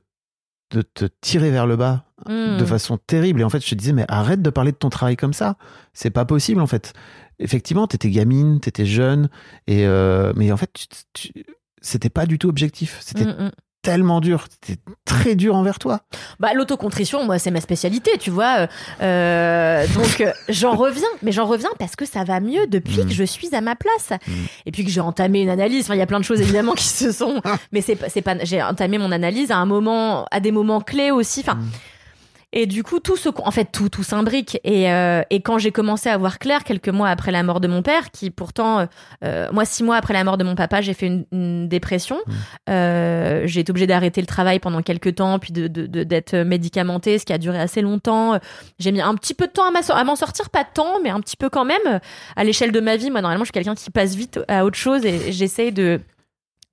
de te tirer vers le bas Hmm. de façon terrible. Et en fait, je te disais, mais arrête de parler de ton travail comme ça. C'est pas possible, en fait. Effectivement, t'étais gamine, t'étais jeune, et euh, mais en fait, tu- tu- c'était pas du tout objectif. C'était Mm, mm. Tellement dur. C'était très dur envers toi. Bah l'autocontrition, moi c'est ma spécialité, tu vois. euh, euh, donc euh, j'en reviens, mais j'en reviens parce que ça va mieux depuis Mm. que je suis à ma place Mm. et puis que j'ai entamé une analyse. Enfin, il y a plein de choses évidemment qui se sont, mais c'est pas, c'est pas. J'ai entamé mon analyse à un moment, à des moments clés aussi. Enfin. Mm. Et du coup, tout ce, en fait, tout, tout s'imbrique. Et, euh, et quand j'ai commencé à voir clair, quelques mois après la mort de mon père, qui pourtant, euh, moi, six mois après la mort de mon papa, j'ai fait une, une dépression. Euh, j'ai été obligée d'arrêter le travail pendant quelques temps, puis de, de- de- d'être médicamentée, ce qui a duré assez longtemps. J'ai mis un petit peu de temps à m'en sortir, pas tant, mais un petit peu quand même. À l'échelle de ma vie, moi, normalement, je suis quelqu'un qui passe vite à autre chose et j'essaye de.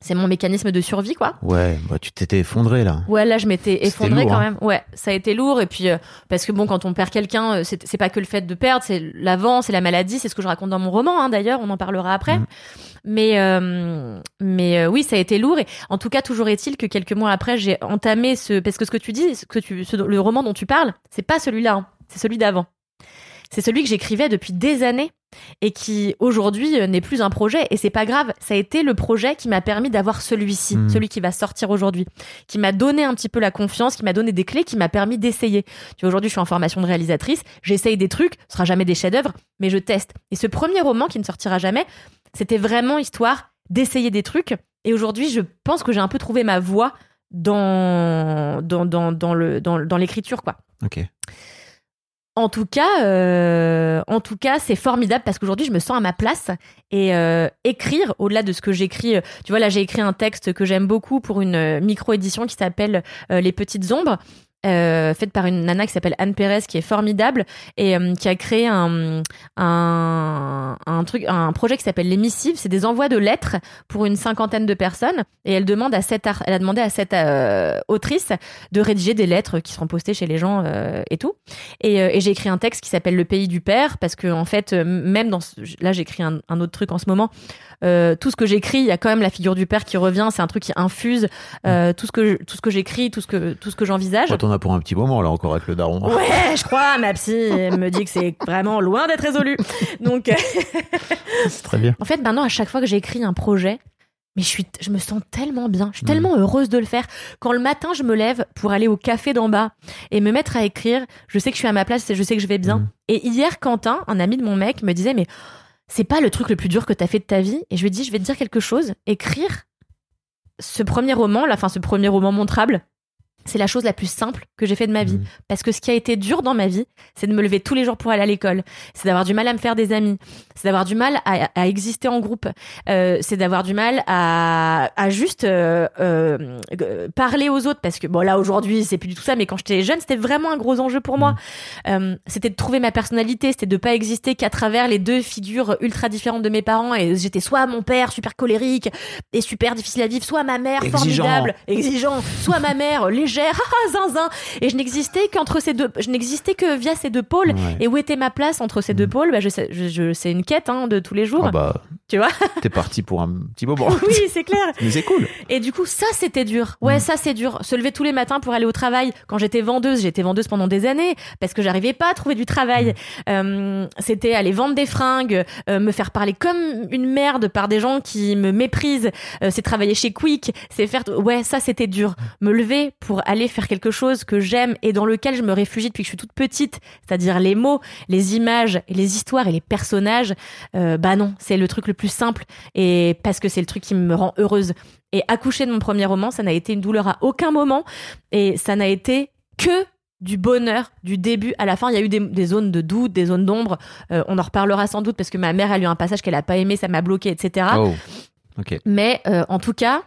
C'est mon mécanisme de survie, quoi. Ouais, bah, tu t'étais effondré là. Ouais, là, je m'étais lourd, quand hein. même. Ouais, ça a été lourd. Et puis, euh, parce que bon, quand on perd quelqu'un, euh, c'est pas que le fait de perdre, c'est l'avant, c'est la maladie, c'est ce que je raconte dans mon roman, hein, d'ailleurs, on en parlera après. Mhm. Mais, euh, mais euh, oui, ça a été lourd. Et en tout cas, toujours est-il que quelques mois après, j'ai entamé ce. Parce que ce que tu dis, ce que tu, ce- le roman dont tu parles, c'est pas celui-là, hein, c'est celui d'avant. C'est celui que j'écrivais depuis des années et qui aujourd'hui euh, n'est plus un projet. Et c'est pas grave ça a été le projet qui m'a permis d'avoir celui-ci Mhm. celui qui va sortir aujourd'hui qui m'a donné un petit peu la confiance qui m'a donné des clés qui m'a permis d'essayer. Tu vois aujourd'hui je suis en formation de réalisatrice j'essaye des trucs ce sera jamais des chefs-d'œuvre mais je teste. Et ce premier roman qui ne sortira jamais c'était vraiment histoire d'essayer des trucs. Et aujourd'hui je pense que j'ai un peu trouvé ma voie dans dans dans, dans le dans, dans l'écriture quoi. Ok. En tout cas, euh, en tout cas, c'est formidable parce qu'aujourd'hui, je me sens à ma place et euh, écrire au-delà de ce que j'écris. euh, Tu vois, là, j'ai écrit un texte que j'aime beaucoup pour une euh, micro-édition qui s'appelle Les Petites Ombres. Euh, faite par une nana qui s'appelle Anne Pérez, qui est formidable et euh, qui a créé un, un, un truc, un projet qui s'appelle les missives. C'est des envois de lettres pour une cinquantaine de personnes et elle demande à cette, elle a demandé à cette euh, autrice de rédiger des lettres qui seront postées chez les gens euh, et tout. Et, euh, et j'ai écrit un texte qui s'appelle Le pays du père parce que en fait, euh, même dans ce- là, j'écris un, un autre truc en ce moment. Euh, tout ce que j'écris, il y a quand même la figure du père qui revient. C'est un truc qui infuse euh, tout ce que je- tout ce que j'écris, tout ce que tout ce que j'envisage. A pour un petit moment, là, encore avec le daron. Ouais, je crois, ma psy me dit que c'est vraiment loin d'être résolu. Donc, C'est très bien. en fait, maintenant, à chaque fois que j'écris un projet, mais je suis, je me sens tellement bien, je suis tellement heureuse de le faire. Quand le matin, je me lève pour aller au café d'en bas et me mettre à écrire, je sais que je suis à ma place et je sais que je vais bien. Mhm. Et hier, Quentin, un ami de mon mec, me disait, mais c'est pas le truc le plus dur que t'as fait de ta vie. Et je lui ai dit, je vais te dire quelque chose. Écrire ce premier roman, la fin, ce premier roman montrable, c'est la chose la plus simple que j'ai fait de ma vie. Mhm. Parce que ce qui a été dur dans ma vie, c'est de me lever tous les jours pour aller à l'école. C'est d'avoir du mal à me faire des amis. C'est d'avoir du mal à, à exister en groupe. Euh, c'est d'avoir du mal à, à juste euh, euh, parler aux autres. Parce que, bon, là, aujourd'hui, c'est plus du tout ça. Mais quand j'étais jeune, c'était vraiment un gros enjeu pour moi. Euh, c'était de trouver ma personnalité. C'était de pas exister qu'à travers les deux figures ultra différentes de mes parents. Et j'étais soit mon père, super colérique et super difficile à vivre, soit ma mère, Exigeant. formidable, exigeant, soit ma mère, légère, haha, zinzin. Et je n'existais qu'entre ces deux, je n'existais que via ces deux pôles. Ouais. Et où était ma place entre ces deux pôles? Bah, je sais, je, je- C'est une quête hein, de tous les jours, Ah bah, tu vois? t'es parti pour un petit moment. oui, c'est clair. Mais c'est cool. Et du coup, ça, c'était dur. Ouais, Mm. ça, c'est dur. Se lever tous les matins pour aller au travail. Quand j'étais vendeuse, j'étais vendeuse pendant des années parce que j'arrivais pas à trouver du travail. Euh, c'était aller vendre des fringues, euh, me faire parler comme une merde par des gens qui me méprisent. Euh, c'est travailler chez Quick. C'est faire. Ouais, ça, c'était dur. Me lever pour aller faire quelque chose que j'aime et dans lequel je me réfugie depuis que je suis toute petite, c'est-à-dire les mots, les images, les histoires et les personnages. Euh, bah non, c'est le truc le plus simple et parce que c'est le truc qui me rend heureuse. Et accoucher de mon premier roman, ça n'a été une douleur à aucun moment et ça n'a été que du bonheur du début à la fin. Il y a eu des, des zones de doute, des zones d'ombre. Euh, on en reparlera sans doute parce que ma mère a lu un passage qu'elle a pas aimé, ça m'a bloqué, etc. Oh. Mais euh, en tout cas,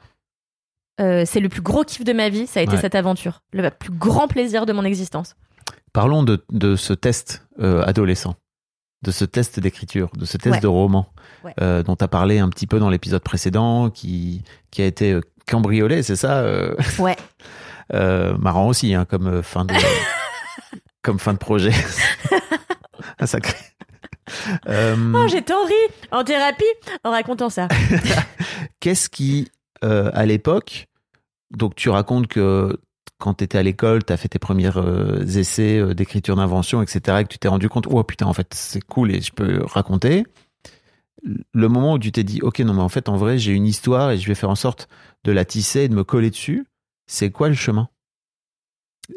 euh, c'est le plus gros kiff de ma vie. Ça a été Ouais. cette aventure, le plus grand plaisir de mon existence. Parlons de, de ce test euh, adolescent, de ce test d'écriture, de ce test Ouais. de roman Ouais. euh, dont tu as parlé un petit peu dans l'épisode précédent, qui, qui a été cambriolé, c'est ça Ouais. Marrant aussi, hein, comme, fin de, comme fin de projet. un sacré. Euh, Oh, j'ai tant ri en thérapie en racontant ça. Qu'est-ce qui, euh, à l'époque, donc tu racontes que quand tu étais à l'école, tu as fait tes premiers euh, essais euh, d'écriture d'invention, etc., et que tu t'es rendu compte, oh putain, en fait, c'est cool et je peux raconter. Le moment où tu t'es dit, ok, non, mais en fait, en vrai, j'ai une histoire et je vais faire en sorte de la tisser et de me coller dessus, c'est quoi le chemin?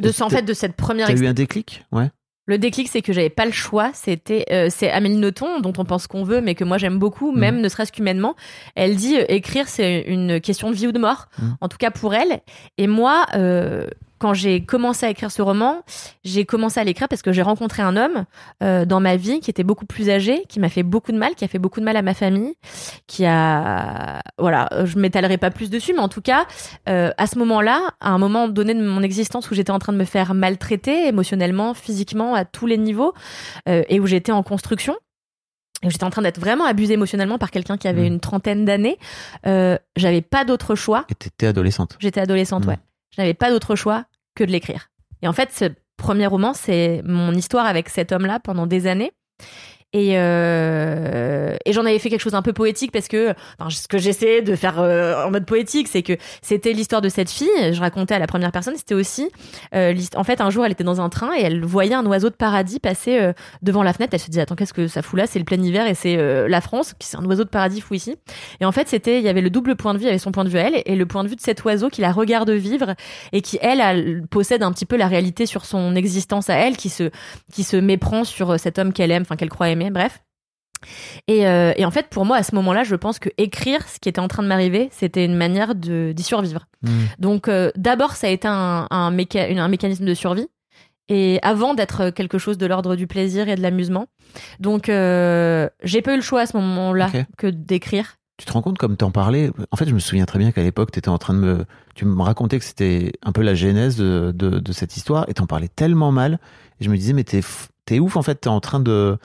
De en fait de cette première T'as eu un déclic? Ouais. Le déclic, c'est que j'avais pas le choix. C'était, euh, c'est Amélie Nothomb, dont on pense qu'on veut, mais que moi j'aime beaucoup, Mhm. même ne serait-ce qu'humainement. Elle dit euh, écrire, c'est une question de vie ou de mort, Mhm. en tout cas pour elle. Et moi, euh, quand j'ai commencé à écrire ce roman, j'ai commencé à l'écrire parce que j'ai rencontré un homme euh, dans ma vie qui était beaucoup plus âgé, qui m'a fait beaucoup de mal, qui a fait beaucoup de mal à ma famille, qui a, voilà, euh, je m'étalerai pas plus dessus, mais en tout cas, euh, à ce moment-là, à un moment donné de mon existence où j'étais en train de me faire maltraiter émotionnellement, physiquement, à tous les niveaux, euh, et où j'étais en construction, et j'étais en train d'être vraiment abusée émotionnellement par quelqu'un qui avait Mhm. une trentaine d'années, euh, j'avais pas d'autre choix. Et t'étais adolescente. J'étais adolescente, Mhm. ouais. N'avais pas d'autre choix que de l'écrire. Et en fait, ce premier roman, c'est mon histoire avec cet homme-là pendant des années. Et, euh, et j'en avais fait quelque chose un peu poétique parce que enfin, ce que j'essayais de faire euh, en mode poétique, c'est que c'était l'histoire de cette fille. Je racontais à la première personne. C'était aussi, euh, en fait, un jour, elle était dans un train et elle voyait un oiseau de paradis passer euh, devant la fenêtre. Elle se dit attends, qu'est-ce que ça fout là? C'est le plein hiver et c'est euh, la France. qui C'est un oiseau de paradis fou ici. Et en fait, c'était, il y avait le double point de vue, il y avait son point de vue à elle et le point de vue de cet oiseau qui la regarde vivre et qui elle, elle possède un petit peu la réalité sur son existence à elle, qui se qui se méprend sur euh, cet homme qu'elle aime, enfin qu'elle croit aimer, bref. Et, euh, et en fait, pour moi, à ce moment-là, je pense que écrire ce qui était en train de m'arriver, c'était une manière d'y survivre. Mhm. Donc, euh, d'abord, ça a été un, un, méca- une- un mécanisme de survie. Et avant d'être quelque chose de l'ordre du plaisir et de l'amusement. Donc, euh, j'ai pas eu le choix à ce moment-là que d'écrire. tu te rends compte comme t'en parlais? En fait, je me souviens très bien qu'à l'époque, t'étais en train de me, tu me racontais que c'était un peu la genèse de, de, de cette histoire et t'en parlais tellement mal. Et je me disais, mais t'es ouf, en fait, t'es en train de,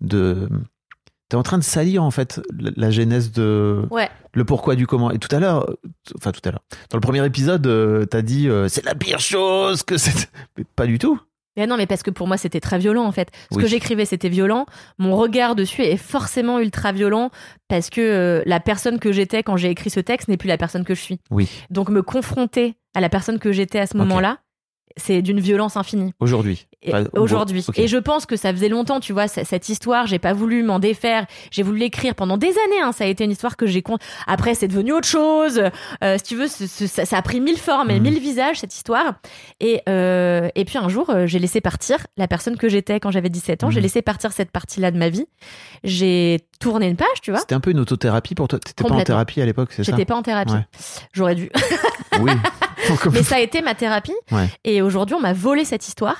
de, t'es en train de salir, en fait, la, genèse de, Ouais. le pourquoi du comment. Et tout à l'heure, enfin, tout à l'heure, dans le premier épisode, euh, t'as dit, euh, c'est la pire chose que c'est. Pas du tout. Mais non, mais parce que pour moi, c'était très violent en fait. Ce Oui. que j'écrivais, c'était violent. Mon regard dessus est forcément ultra violent parce que euh, la personne que j'étais quand j'ai écrit ce texte n'est plus la personne que je suis. Oui. Donc me confronter à la personne que j'étais à ce moment-là, c'est d'une violence infinie. Aujourd'hui. Aujourd'hui. Et je pense que ça faisait longtemps, tu vois, cette histoire, j'ai pas voulu m'en défaire. J'ai voulu l'écrire pendant des années. Hein. Ça a été une histoire que j'ai. con- Après, c'est devenu autre chose. Euh, si tu veux, ça, ça a pris mille formes et Mhm. mille visages cette histoire. Et euh, et puis un jour, euh, j'ai laissé partir la personne que j'étais quand j'avais 17 ans. J'ai Mhm. laissé partir cette partie-là de ma vie. J'ai tourné une page, tu vois. C'était un peu une autothérapie pour toi. T'étais pas en thérapie à l'époque, c'est ça? J'étais pas en thérapie. Ouais. J'aurais dû. Oui. Mais ça a été ma thérapie. Ouais. Et aujourd'hui, on m'a volé cette histoire.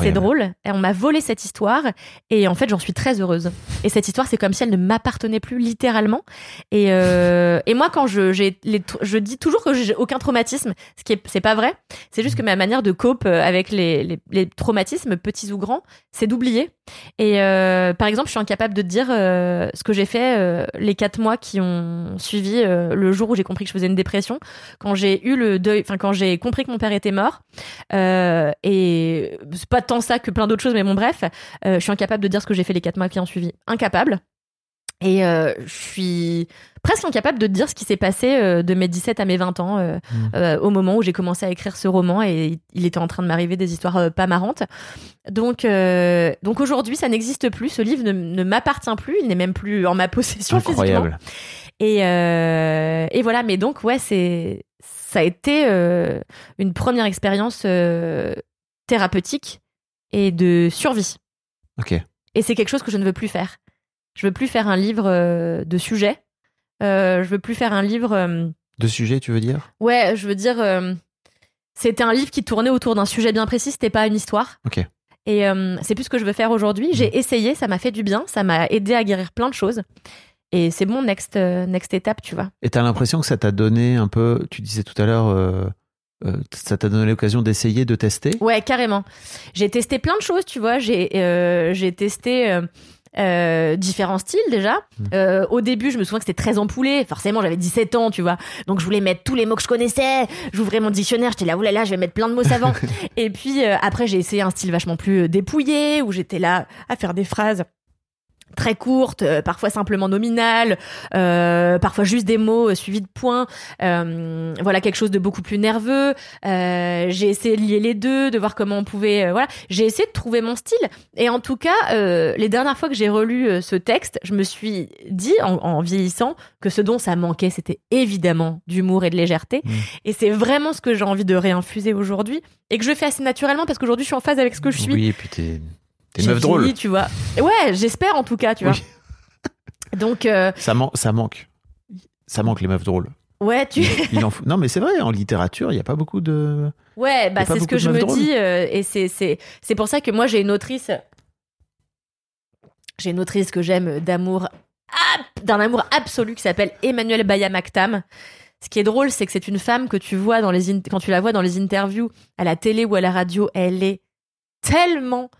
C'est drôle. Et on m'a volé cette histoire. Et en fait, j'en suis très heureuse. Et cette histoire, c'est comme si elle ne m'appartenait plus littéralement. Et, euh, et moi, quand je, j'ai je dis toujours que j'ai aucun traumatisme, ce qui est, c'est pas vrai. C'est juste que ma manière de cope euh, avec les, les, les traumatismes, petits ou grands, c'est d'oublier. Et euh, par exemple, je suis incapable de dire euh, ce que j'ai fait les quatre mois qui ont suivi le jour où j'ai compris que je faisais une dépression, quand j'ai eu le deuil, enfin quand j'ai compris que mon père était mort. Et c'est pas tant ça que plein d'autres choses, mais bon bref, euh, je suis incapable de dire ce que j'ai fait les quatre mois qui ont suivi. Incapable. Et euh, je suis presque incapable de dire ce qui s'est passé euh, de mes 17 à mes 20 ans, euh, Mm. euh, au moment où j'ai commencé à écrire ce roman et il était en train de m'arriver des histoires pas marrantes. Donc, donc aujourd'hui, ça n'existe plus. Ce livre ne, ne m'appartient plus. Il n'est même plus en ma possession physiquement. Incroyable. Et, euh, et voilà, mais donc, ouais, c'est, ça a été une première expérience thérapeutique et de survie. Ok. Et c'est quelque chose que je ne veux plus faire. Je veux plus faire un livre euh, de sujet. Euh, je veux plus faire un livre. euh, De sujet, tu veux dire? Ouais, je veux dire. euh, c'était un livre qui tournait autour d'un sujet bien précis. C'était pas une histoire. Ok. Et euh, c'est plus ce que je veux faire aujourd'hui. J'ai essayé, ça m'a fait du bien, ça m'a aidé à guérir plein de choses. Et c'est bon, next, euh, next étape, tu vois. Et t'as l'impression que ça t'a donné un peu, tu disais tout à l'heure, euh, euh, ça t'a donné l'occasion d'essayer, de tester? Ouais, carrément. J'ai testé plein de choses, tu vois. J'ai euh, testé euh, différents styles déjà. Euh, au début, je me souviens que c'était très ampoulé. Forcément, j'avais 17 ans, tu vois. Donc, je voulais mettre tous les mots que je connaissais. J'ouvrais mon dictionnaire, j'étais là, oulala, je vais mettre plein de mots savants. Et puis, après, j'ai essayé un style vachement plus dépouillé, où j'étais là à faire des phrases très courtes, euh, parfois simplement nominales, euh, parfois juste des mots euh, suivis de points. Euh, voilà, quelque chose de beaucoup plus nerveux. Euh, j'ai essayé de lier les deux, de voir comment on pouvait. voilà, j'ai essayé de trouver mon style. Et en tout cas, euh, les dernières fois que j'ai relu ce texte, je me suis dit, en, en vieillissant, que ce dont ça manquait, c'était évidemment d'humour et de légèreté. Mmh. Et c'est vraiment ce que j'ai envie de réinfuser aujourd'hui et que je fais assez naturellement parce qu'aujourd'hui, je suis en phase avec ce que je suis. Oui, et puis t'es, t'es J'ai meuf drôle. vieilli, tu vois. Ouais, j'espère en tout cas, tu vois. Oui. Donc, euh, Ça, man- ça manque. Ça manque les meufs drôles. ouais, tu. Il en faut- Non, mais c'est vrai, en littérature, il n'y a pas beaucoup de. Ouais, bah c'est ce que je me drôles dis euh, et c'est pour ça que moi j'ai une autrice j'ai une autrice que j'aime d'amour d'un amour absolu qui s'appelle Emmanuelle Baya Maktam. Ce qui est drôle, c'est que c'est une femme que tu vois dans les quand tu la vois dans les interviews à la télé ou à la radio, elle est tellement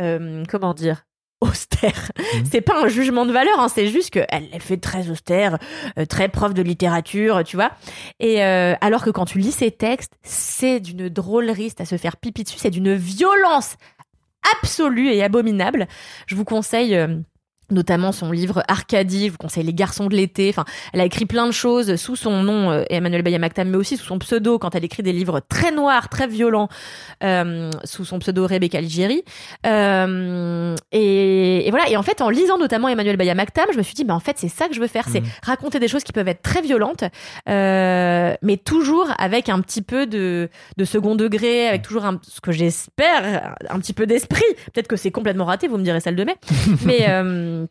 euh, comment dire austère. Mhm. C'est pas un jugement de valeur, hein, c'est juste qu'elle elle fait très austère, euh, très prof de littérature, tu vois. Et euh, alors que quand tu lis ses textes, c'est d'une drôlerie, c'est à se faire pipi dessus, c'est d'une violence absolue et abominable. Je vous conseille euh, notamment son livre Arcadie, je vous conseille Les garçons de l'été. Enfin, elle a écrit plein de choses sous son nom, euh, Emmanuel Bayamaktam, mais aussi sous son pseudo quand elle écrit des livres très noirs, très violents, euh, sous son pseudo Rebecca Ligieri. Euh, et, et voilà. Et en fait, en lisant notamment Emmanuel Bayamaktam, je me suis dit, bah en fait, c'est ça que je veux faire, c'est Mhm. raconter des choses qui peuvent être très violentes, euh, mais toujours avec un petit peu de, de second degré, avec toujours un, ce que j'espère, un petit peu d'esprit. Peut-être que c'est complètement raté, vous me direz celle de mai. mais, euh,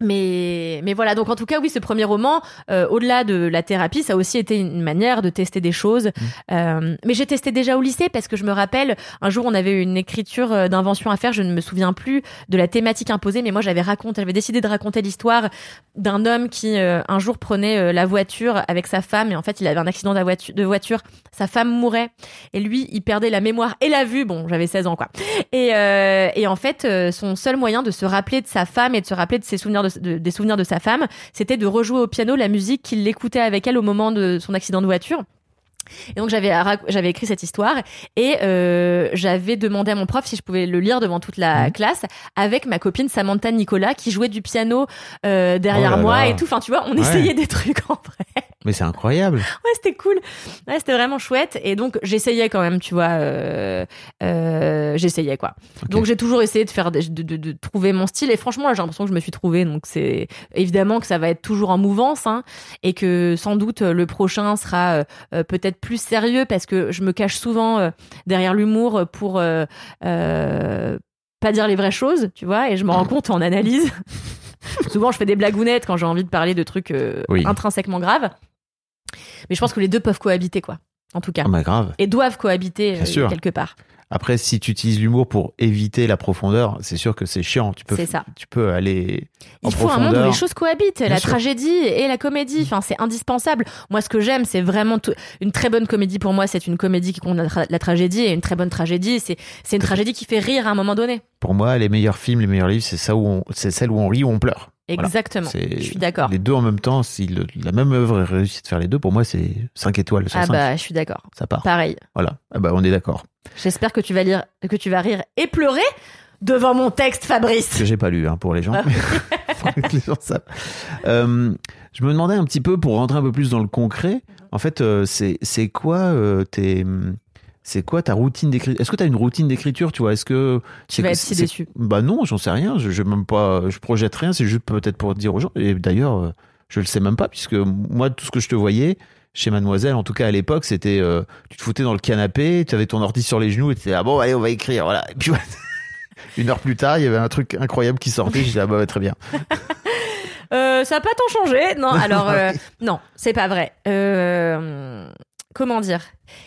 mais mais voilà donc en tout cas oui ce premier roman euh, au-delà de la thérapie ça a aussi été une manière de tester des choses. Euh, mais j'ai testé déjà au lycée parce que je me rappelle un jour on avait une écriture euh, d'invention à faire je ne me souviens plus de la thématique imposée mais moi j'avais raconté j'avais décidé de raconter l'histoire d'un homme qui euh, un jour prenait euh, la voiture avec sa femme et en fait il avait un accident de voiture, de voiture. Sa femme mourait et lui il perdait la mémoire et la vue. Bon j'avais 16 ans quoi. Et, euh, et en fait euh, son seul moyen de se rappeler de sa femme et de se rappeler de ses souvenirs de, de- des souvenirs de sa femme c'était de rejouer au piano la musique qu'il écoutait avec elle au moment de son accident de voiture et donc j'avais j'avais écrit cette histoire et euh, j'avais demandé à mon prof si je pouvais le lire devant toute la classe avec ma copine Samantha Nicolas qui jouait du piano euh, derrière Oh là moi là. et tout. Enfin tu vois, on Ouais. essayait des trucs en vrai. Mais c'est incroyable. Ouais, c'était cool. Ouais, c'était vraiment chouette. Et donc j'essayais quand même, tu vois, euh, euh, j'essayais quoi. Donc j'ai toujours essayé de faire de, de, de trouver mon style et franchement là j'ai l'impression que je me suis trouvée. Donc c'est évidemment que ça va être toujours en mouvance hein, et que sans doute le prochain sera euh, peut-être plus sérieux parce que je me cache souvent derrière l'humour pour pas dire les vraies choses, tu vois, et je me rends compte en analyse. Souvent, je fais des blagounettes quand j'ai envie de parler de trucs euh, Oui. intrinsèquement graves. Mais je pense que les deux peuvent cohabiter, quoi. En tout cas. Ah bah grave. Et doivent cohabiter Bien euh, sûr. quelque part. Après, si tu utilises l'humour pour éviter la profondeur, c'est sûr que c'est chiant. Tu peux, ça. tu peux aller en Il faut un monde où les choses cohabitent, la sûr. tragédie et la comédie. Enfin, c'est indispensable. Moi, ce que j'aime, c'est vraiment tout- une très bonne comédie. Pour moi, c'est une comédie qui compte la, tra- la tragédie et une très bonne tragédie, c'est c'est une tragédie qui fait rire à un moment donné. Pour moi, les meilleurs films, les meilleurs livres, c'est ça où on, c'est celle où on rit ou on pleure. Exactement. Je suis d'accord. Les deux en même temps, si le- la même œuvre réussit de faire les deux, pour moi, c'est 5 étoiles sur Ah 5. bah, je suis d'accord. Ça part. Pareil. Voilà. Ah bah, on est d'accord. J'espère que tu vas lire, que tu vas rire et pleurer devant mon texte, Fabrice. Que j'ai pas lu, hein, pour les gens. Ah. Faut que les gens savent. Euh, je me demandais un petit peu, pour rentrer un peu plus dans le concret, en fait, euh, c'est, c'est quoi euh, tes. C'est quoi ta routine d'écriture Est-ce que tu as une routine d'écriture Tu vois? Est-ce que Tu vas être si déçu. Bah non, j'en sais rien. Je, je même pas, je projette rien. C'est juste peut-être pour dire aux gens. Et d'ailleurs, euh, je le sais même pas puisque moi, tout ce que je te voyais chez Mademoiselle, en tout cas à l'époque, c'était euh, tu te foutais dans le canapé, tu avais ton ordi sur les genoux et tu ah bon allez on va écrire voilà. Et puis une heure plus tard, il y avait un truc incroyable qui sortait. J'ai dit ah bah très bien. Euh, ça n'a pas tant changé. Non, alors, euh, non, c'est pas vrai. Euh, comment dire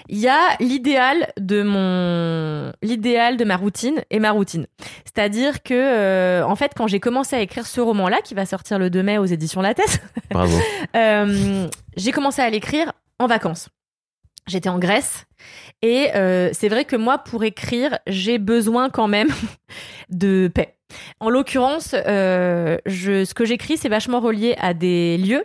Il y a l'idéal de mon, l'idéal de ma routine et ma routine. C'est-à-dire que, euh, en fait, quand j'ai commencé à écrire ce roman-là, qui va sortir le 2 mai aux éditions La Tête, Bravo. euh, j'ai commencé à l'écrire en vacances. J'étais en Grèce et euh, c'est vrai que moi, pour écrire, j'ai besoin quand même de paix. En l'occurrence, euh, je, ce que j'écris, c'est vachement relié à des lieux,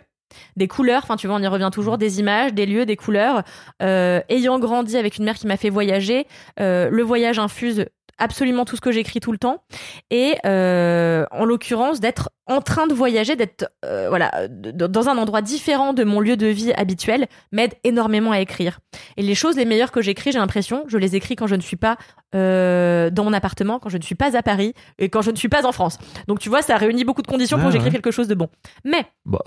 des couleurs. Enfin, tu vois, on y revient toujours, des images, des lieux, des couleurs. Euh, ayant grandi avec une mère qui m'a fait voyager, euh, le voyage infuse absolument tout ce que j'écris tout le temps. Et euh, en l'occurrence, d'être en train de voyager, d'être dans un endroit différent de mon lieu de vie habituel, m'aide énormément à écrire. Et les choses les meilleures que j'écris, j'ai l'impression, je les écris quand je ne suis pas euh, dans mon appartement, quand je ne suis pas à Paris et quand je ne suis pas en France. Donc tu vois, ça réunit beaucoup de conditions pour que j'écrive ouais. quelque chose de bon. Mais Bon,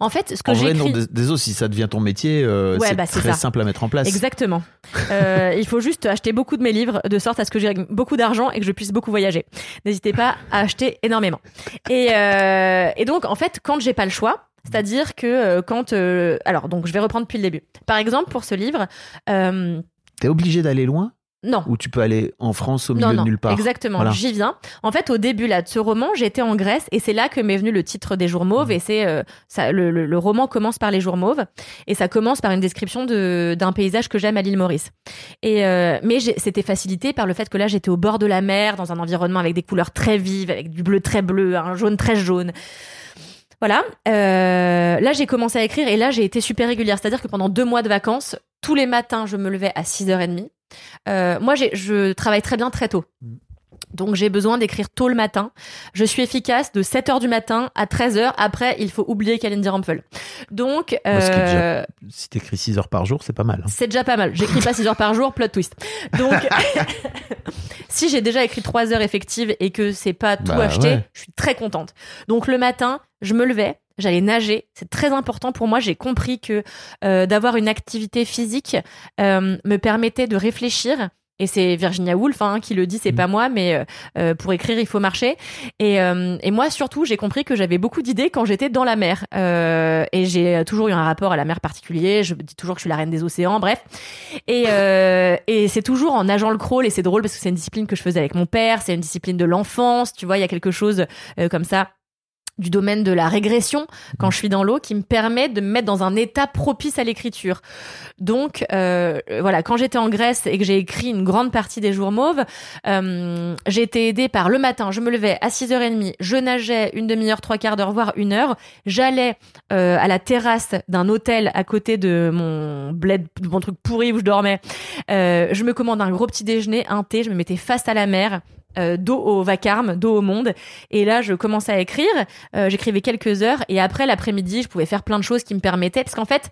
en fait, ce que j'écris, dés- désolé si ça devient ton métier, euh, Ouais, c'est bah, c'est très ça. simple à mettre en place. Exactement. Euh, il faut juste acheter beaucoup de mes livres de sorte à ce que j'ai beaucoup d'argent et que je puisse beaucoup voyager. N'hésitez pas à acheter énormément. Et, euh, et donc, en fait, quand j'ai pas le choix, c'est-à-dire que quand... alors, donc, je vais reprendre depuis le début. Par exemple, pour ce livre... T'es obligé d'aller loin non, ou tu peux aller en France au milieu non, non, de nulle part. exactement. Voilà. J'y viens. En fait, au début là de ce roman, j'étais en Grèce et c'est là que m'est venu le titre des Jours mauves. Et c'est euh, ça, le, le- le roman commence par les Jours mauves et ça commence par une description de d'un paysage que j'aime à l'île Maurice. Et euh, mais c'était facilité par le fait que là j'étais au bord de la mer, dans un environnement avec des couleurs très vives, avec du bleu très bleu, un jaune très jaune. Voilà. Euh, là, j'ai commencé à écrire et là, j'ai été super régulière. C'est-à-dire que pendant deux mois de vacances, tous les matins, je me levais à 6h30. Euh, moi, je travaille très bien très tôt. Donc j'ai besoin d'écrire tôt le matin. Je suis efficace de 7h du matin à 13h. Après, il faut oublier Kalindi Rampel. Donc, Parce que euh, déjà- Si t'écris 6 heures par jour, c'est pas mal. hein. c'est déjà pas mal. J'écris pas 6 heures par jour, plot twist. Donc, si j'ai déjà écrit 3 heures effectives et que c'est pas tout Bah acheté, ouais. je suis très contente. Donc le matin, je me levais, j'allais nager. C'est très important pour moi. J'ai compris que euh, d'avoir une activité physique euh, me permettait de réfléchir Et c'est Virginia Woolf hein, qui le dit, c'est Mm. pas moi, mais euh, pour écrire, il faut marcher. Et, euh, et moi, surtout, j'ai compris que j'avais beaucoup d'idées quand j'étais dans la mer. Euh, et j'ai toujours eu un rapport à la mer particulier. Je dis toujours que je suis la reine des océans, bref. Et, euh, et c'est toujours en nageant le crawl. Et c'est drôle parce que c'est une discipline que je faisais avec mon père. C'est une discipline de l'enfance. Tu vois, il y a quelque chose euh, comme ça du domaine de la régression quand je suis dans l'eau qui me permet de me mettre dans un état propice à l'écriture. Donc euh, voilà, quand j'étais en Grèce et que j'ai écrit une grande partie des jours mauves, euh, j'ai été aidée par le matin, je me levais à 6h30, je nageais une demi-heure, trois quarts d'heure, voire une heure, j'allais euh, à la terrasse d'un hôtel à côté de mon bled, de mon truc pourri où je dormais, Euh, je me commande un gros petit déjeuner, un thé, je me mettais face à la mer, euh, dos au vacarme, dos au monde. Et là, je commençais à écrire. Euh, J'écrivais quelques heures. Et après, l'après-midi, je pouvais faire plein de choses qui me permettaient. Parce qu'en fait,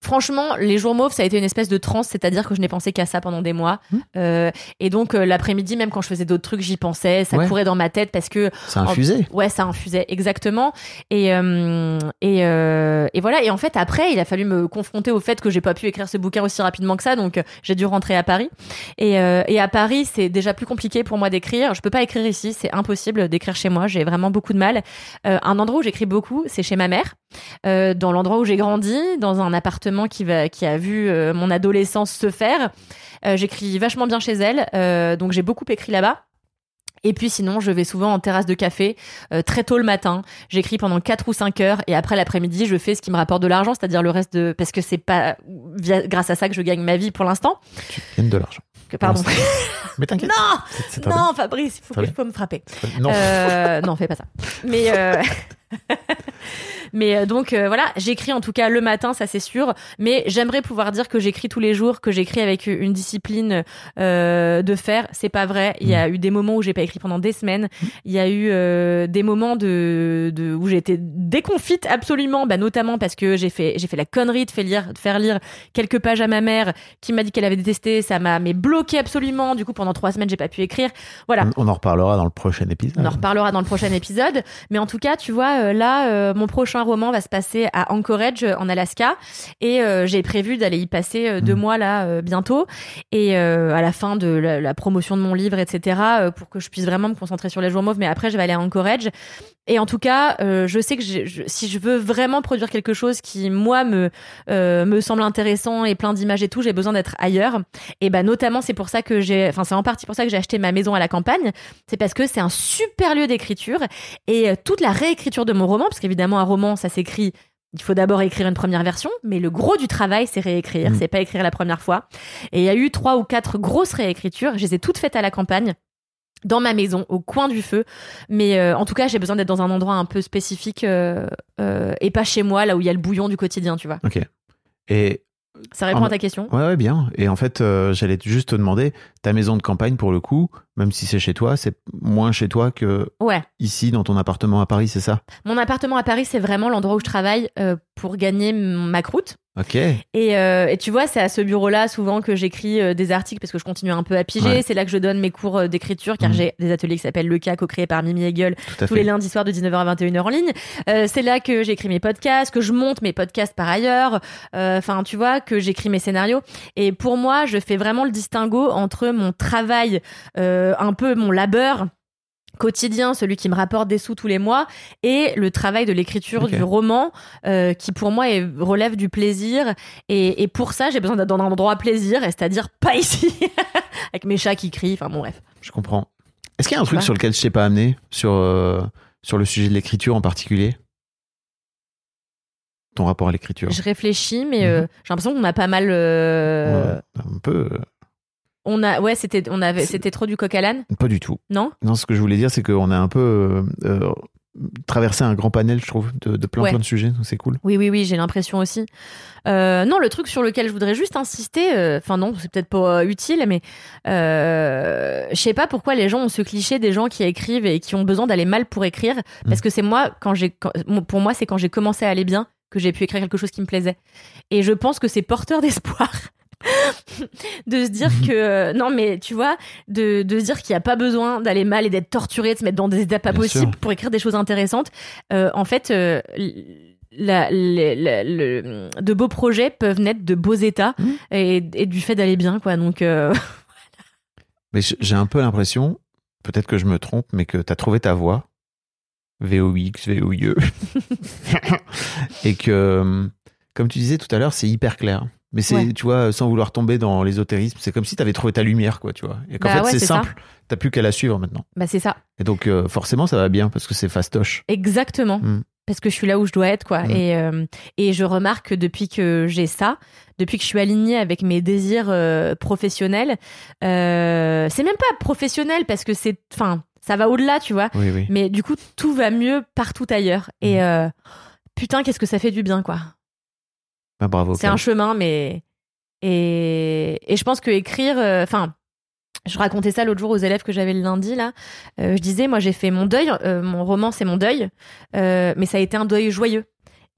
franchement, les jours mauves, ça a été une espèce de transe. C'est-à-dire que je n'ai pensé qu'à ça pendant des mois. Mmh. Euh, et donc, euh, l'après-midi, même quand je faisais d'autres trucs, j'y pensais. Ça Ouais. courait dans ma tête parce que Ça a infusé. Ouais, ça infusait exactement. Et euh, et euh, et voilà. Et en fait, après, il a fallu me confronter au fait que j'ai pas pu écrire ce bouquin aussi rapidement que ça, donc euh, j'ai dû rentrer à Paris. Et euh, et à Paris, c'est déjà plus compliqué pour moi d'écrire. Je peux pas écrire ici, c'est impossible d'écrire chez moi. J'ai vraiment beaucoup de mal. Euh, un endroit où j'écris beaucoup, c'est chez ma mère, euh, dans l'endroit où j'ai grandi, dans un appartement qui va qui a vu euh, mon adolescence se faire. Euh, j'écris vachement bien chez elle, donc j'ai beaucoup écrit là-bas. Et puis sinon, je vais souvent en terrasse de café euh, très tôt le matin. J'écris pendant 4 ou 5 heures et après l'après-midi, je fais ce qui me rapporte de l'argent, c'est-à-dire le reste de parce que c'est pas via... grâce à ça que je gagne ma vie pour l'instant. Tu gagnes de l'argent. Pardon. Mais t'inquiète. non, non, Fabrice, il faut, que- faut me frapper. Non. Euh, non, fais pas ça. Mais euh, mais euh, donc euh, voilà, j'écris en tout cas le matin, ça c'est sûr. Mais j'aimerais pouvoir dire que j'écris tous les jours, que j'écris avec une discipline euh, de faire. C'est pas vrai. Il y Mm. a eu des moments où j'ai pas écrit pendant des semaines. Il y a eu euh, des moments de, de où j'ai été déconfite absolument, bah, notamment parce que j'ai fait j'ai fait la connerie de faire lire de faire lire quelques pages à ma mère qui m'a dit qu'elle avait détesté. Ça m'a mais bloqué absolument. Du coup pendant trois semaines j'ai pas pu écrire. Voilà. On, en reparlera dans le prochain épisode. On en reparlera dans le prochain épisode. Mais en tout cas, tu vois, là, euh, mon prochain roman va se passer à Anchorage, euh, en Alaska. Et euh, j'ai prévu d'aller y passer euh, deux Mhm. mois, là, euh, bientôt. Et à la fin de la, la promotion de mon livre, etc., pour que je puisse vraiment me concentrer sur les jours mauves. Mais après, je vais aller à Anchorage. Et en tout cas, je sais que je- si je veux vraiment produire quelque chose qui, moi, me, me semble intéressant et plein d'images et tout, j'ai besoin d'être ailleurs. Et bah, notamment, c'est pour ça que j'ai, enfin, c'est en partie pour ça que j'ai acheté ma maison à la campagne. C'est parce que c'est un super lieu d'écriture et toute la réécriture de mon roman, parce qu'évidemment, un roman, ça s'écrit. Il faut d'abord écrire une première version, mais le gros du travail, c'est réécrire, Mm. c'est pas écrire la première fois. Et il y a eu trois ou quatre grosses réécritures. Je les ai toutes faites à la campagne dans ma maison, au coin du feu. Mais euh, en tout cas, j'ai besoin d'être dans un endroit un peu spécifique euh, euh, et pas chez moi, là où il y a le bouillon du quotidien, tu vois. Ok. Et Ça répond En- à ta question? Ouais, ouais, bien. Et en fait, j'allais juste te demander, ta maison de campagne, pour le coup, même si c'est chez toi, c'est moins chez toi que Ouais. ici, dans ton appartement à Paris, c'est ça? Mon appartement à Paris, c'est vraiment l'endroit où je travaille euh, pour gagner ma croûte. Ok. Et, euh, et tu vois, c'est à ce bureau-là souvent que j'écris euh, des articles parce que je continue un peu à piger. Ouais. C'est là que je donne mes cours d'écriture car Mhm. j'ai des ateliers qui s'appellent Le Cas, co-créé par Mimi Hegel tous fait. les lundis soirs de 19h à 21h en ligne. C'est là que j'écris mes podcasts, que je monte mes podcasts par ailleurs. Enfin, tu vois, que j'écris mes scénarios. Et pour moi, je fais vraiment le distinguo entre mon travail, euh, un peu mon labeur quotidien, celui qui me rapporte des sous tous les mois, et le travail de l'écriture du roman, euh, qui pour moi est, relève du plaisir. Et, et pour ça, j'ai besoin d'être dans un endroit plaisir, c'est-à-dire pas ici, avec mes chats qui crient. Enfin bon, bref. Je comprends. Est-ce qu'il y a un truc sur lequel je t'ai pas amené sur, euh, sur le sujet de l'écriture en particulier? Ton rapport à l'écriture Je réfléchis, mais euh, Mhm. j'ai l'impression qu'on a pas mal. euh, Ouais, Un peu. On a, ouais, c'était, on avait, c'était trop du coq à l'âne, Pas du tout. non? Non, ce que je voulais dire, c'est qu'on a un peu euh, euh, traversé un grand panel, je trouve, de, de plein, Ouais. plein de sujets. C'est cool. Oui, oui, oui, j'ai l'impression aussi. Euh, non, le truc sur lequel je voudrais juste insister, euh, enfin non, c'est peut-être pas utile, mais je sais pas pourquoi les gens ont ce cliché des gens qui écrivent et qui ont besoin d'aller mal pour écrire, parce que c'est moi quand j'ai, pour moi, c'est quand j'ai commencé à aller bien que j'ai pu écrire quelque chose qui me plaisait. Et je pense que c'est porteur d'espoir. de se dire que euh, non mais tu vois de, de se dire qu'il n'y a pas besoin d'aller mal et d'être torturé de se mettre dans des états pas Bien possibles sûr. pour écrire des choses intéressantes Euh, en fait euh, l- la- les- la- le- de beaux projets peuvent naître de beaux états Mhm. et, et du fait d'aller bien, quoi. Donc, Mais j'ai un peu l'impression, peut-être que je me trompe, mais que tu as trouvé ta voix, VOX, VOIE, et que, comme tu disais tout à l'heure, c'est hyper clair. Mais c'est, Ouais. tu vois, sans vouloir tomber dans l'ésotérisme, c'est comme si tu avais trouvé ta lumière, quoi, tu vois. Et qu'en Bah fait, ouais, c'est simple. T'as plus qu'à la suivre maintenant. bah, c'est ça. Et donc, euh, forcément, ça va bien parce que c'est fastoche. Exactement. Mm. Parce que je suis là où je dois être, quoi. Mm. Et, euh, et je remarque que depuis que j'ai ça, depuis que je suis alignée avec mes désirs euh, professionnels, c'est même pas professionnel parce que c'est, enfin, ça va au-delà, tu vois. Oui, oui. Mais du coup, tout va mieux partout ailleurs. Mm. Et euh, putain, qu'est-ce que ça fait du bien, quoi. Bah, bravo. C'est un chemin, mais et, et je pense que écrire, euh, enfin. je racontais ça l'autre jour aux élèves que j'avais le lundi là. Euh, je disais, moi j'ai fait mon deuil, euh, mon roman c'est mon deuil, euh, mais ça a été un deuil joyeux.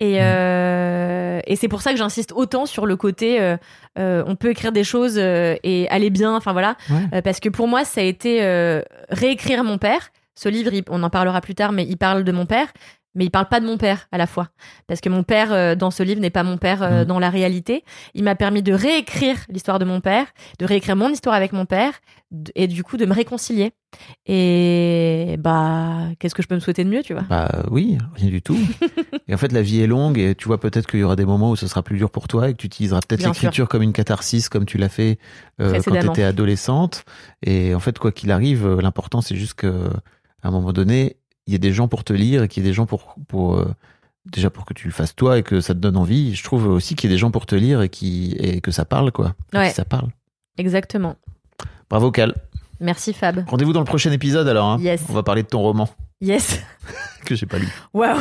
Et, Mm. euh, et c'est pour ça que j'insiste autant sur le côté, on peut écrire des choses et aller bien, enfin voilà, Ouais. Parce que pour moi ça a été réécrire mon père. Ce livre, il- on en parlera plus tard, mais il parle de mon père, mais il parle pas de mon père à la fois, parce que mon père euh, dans ce livre n'est pas mon père euh, Mm. dans la réalité. Il m'a permis de réécrire l'histoire de mon père, de réécrire mon histoire avec mon père, et du coup de me réconcilier. Et bah, qu'est-ce que je peux me souhaiter de mieux, tu vois? Bah oui, rien du tout. et en fait, la vie est longue et tu vois peut-être qu'il y aura des moments où ce sera plus dur pour toi et que tu utiliseras peut-être l'écriture comme une catharsis comme tu l'as fait euh, quand tu étais adolescente. Et en fait, quoi qu'il arrive, euh, l'important c'est juste que à un moment donné, il y ait des gens pour te lire et qu'il y ait des gens pour pour euh, déjà pour que tu le fasses toi et que ça te donne envie. Je trouve aussi qu'il y ait des gens pour te lire et qui et que ça parle quoi. Ouais. ça parle. Exactement. Bravo Cal. Merci Fab. Rendez-vous dans le prochain épisode alors. hein. Yes. On va parler de ton roman Yes. que j'ai pas lu. Waouh.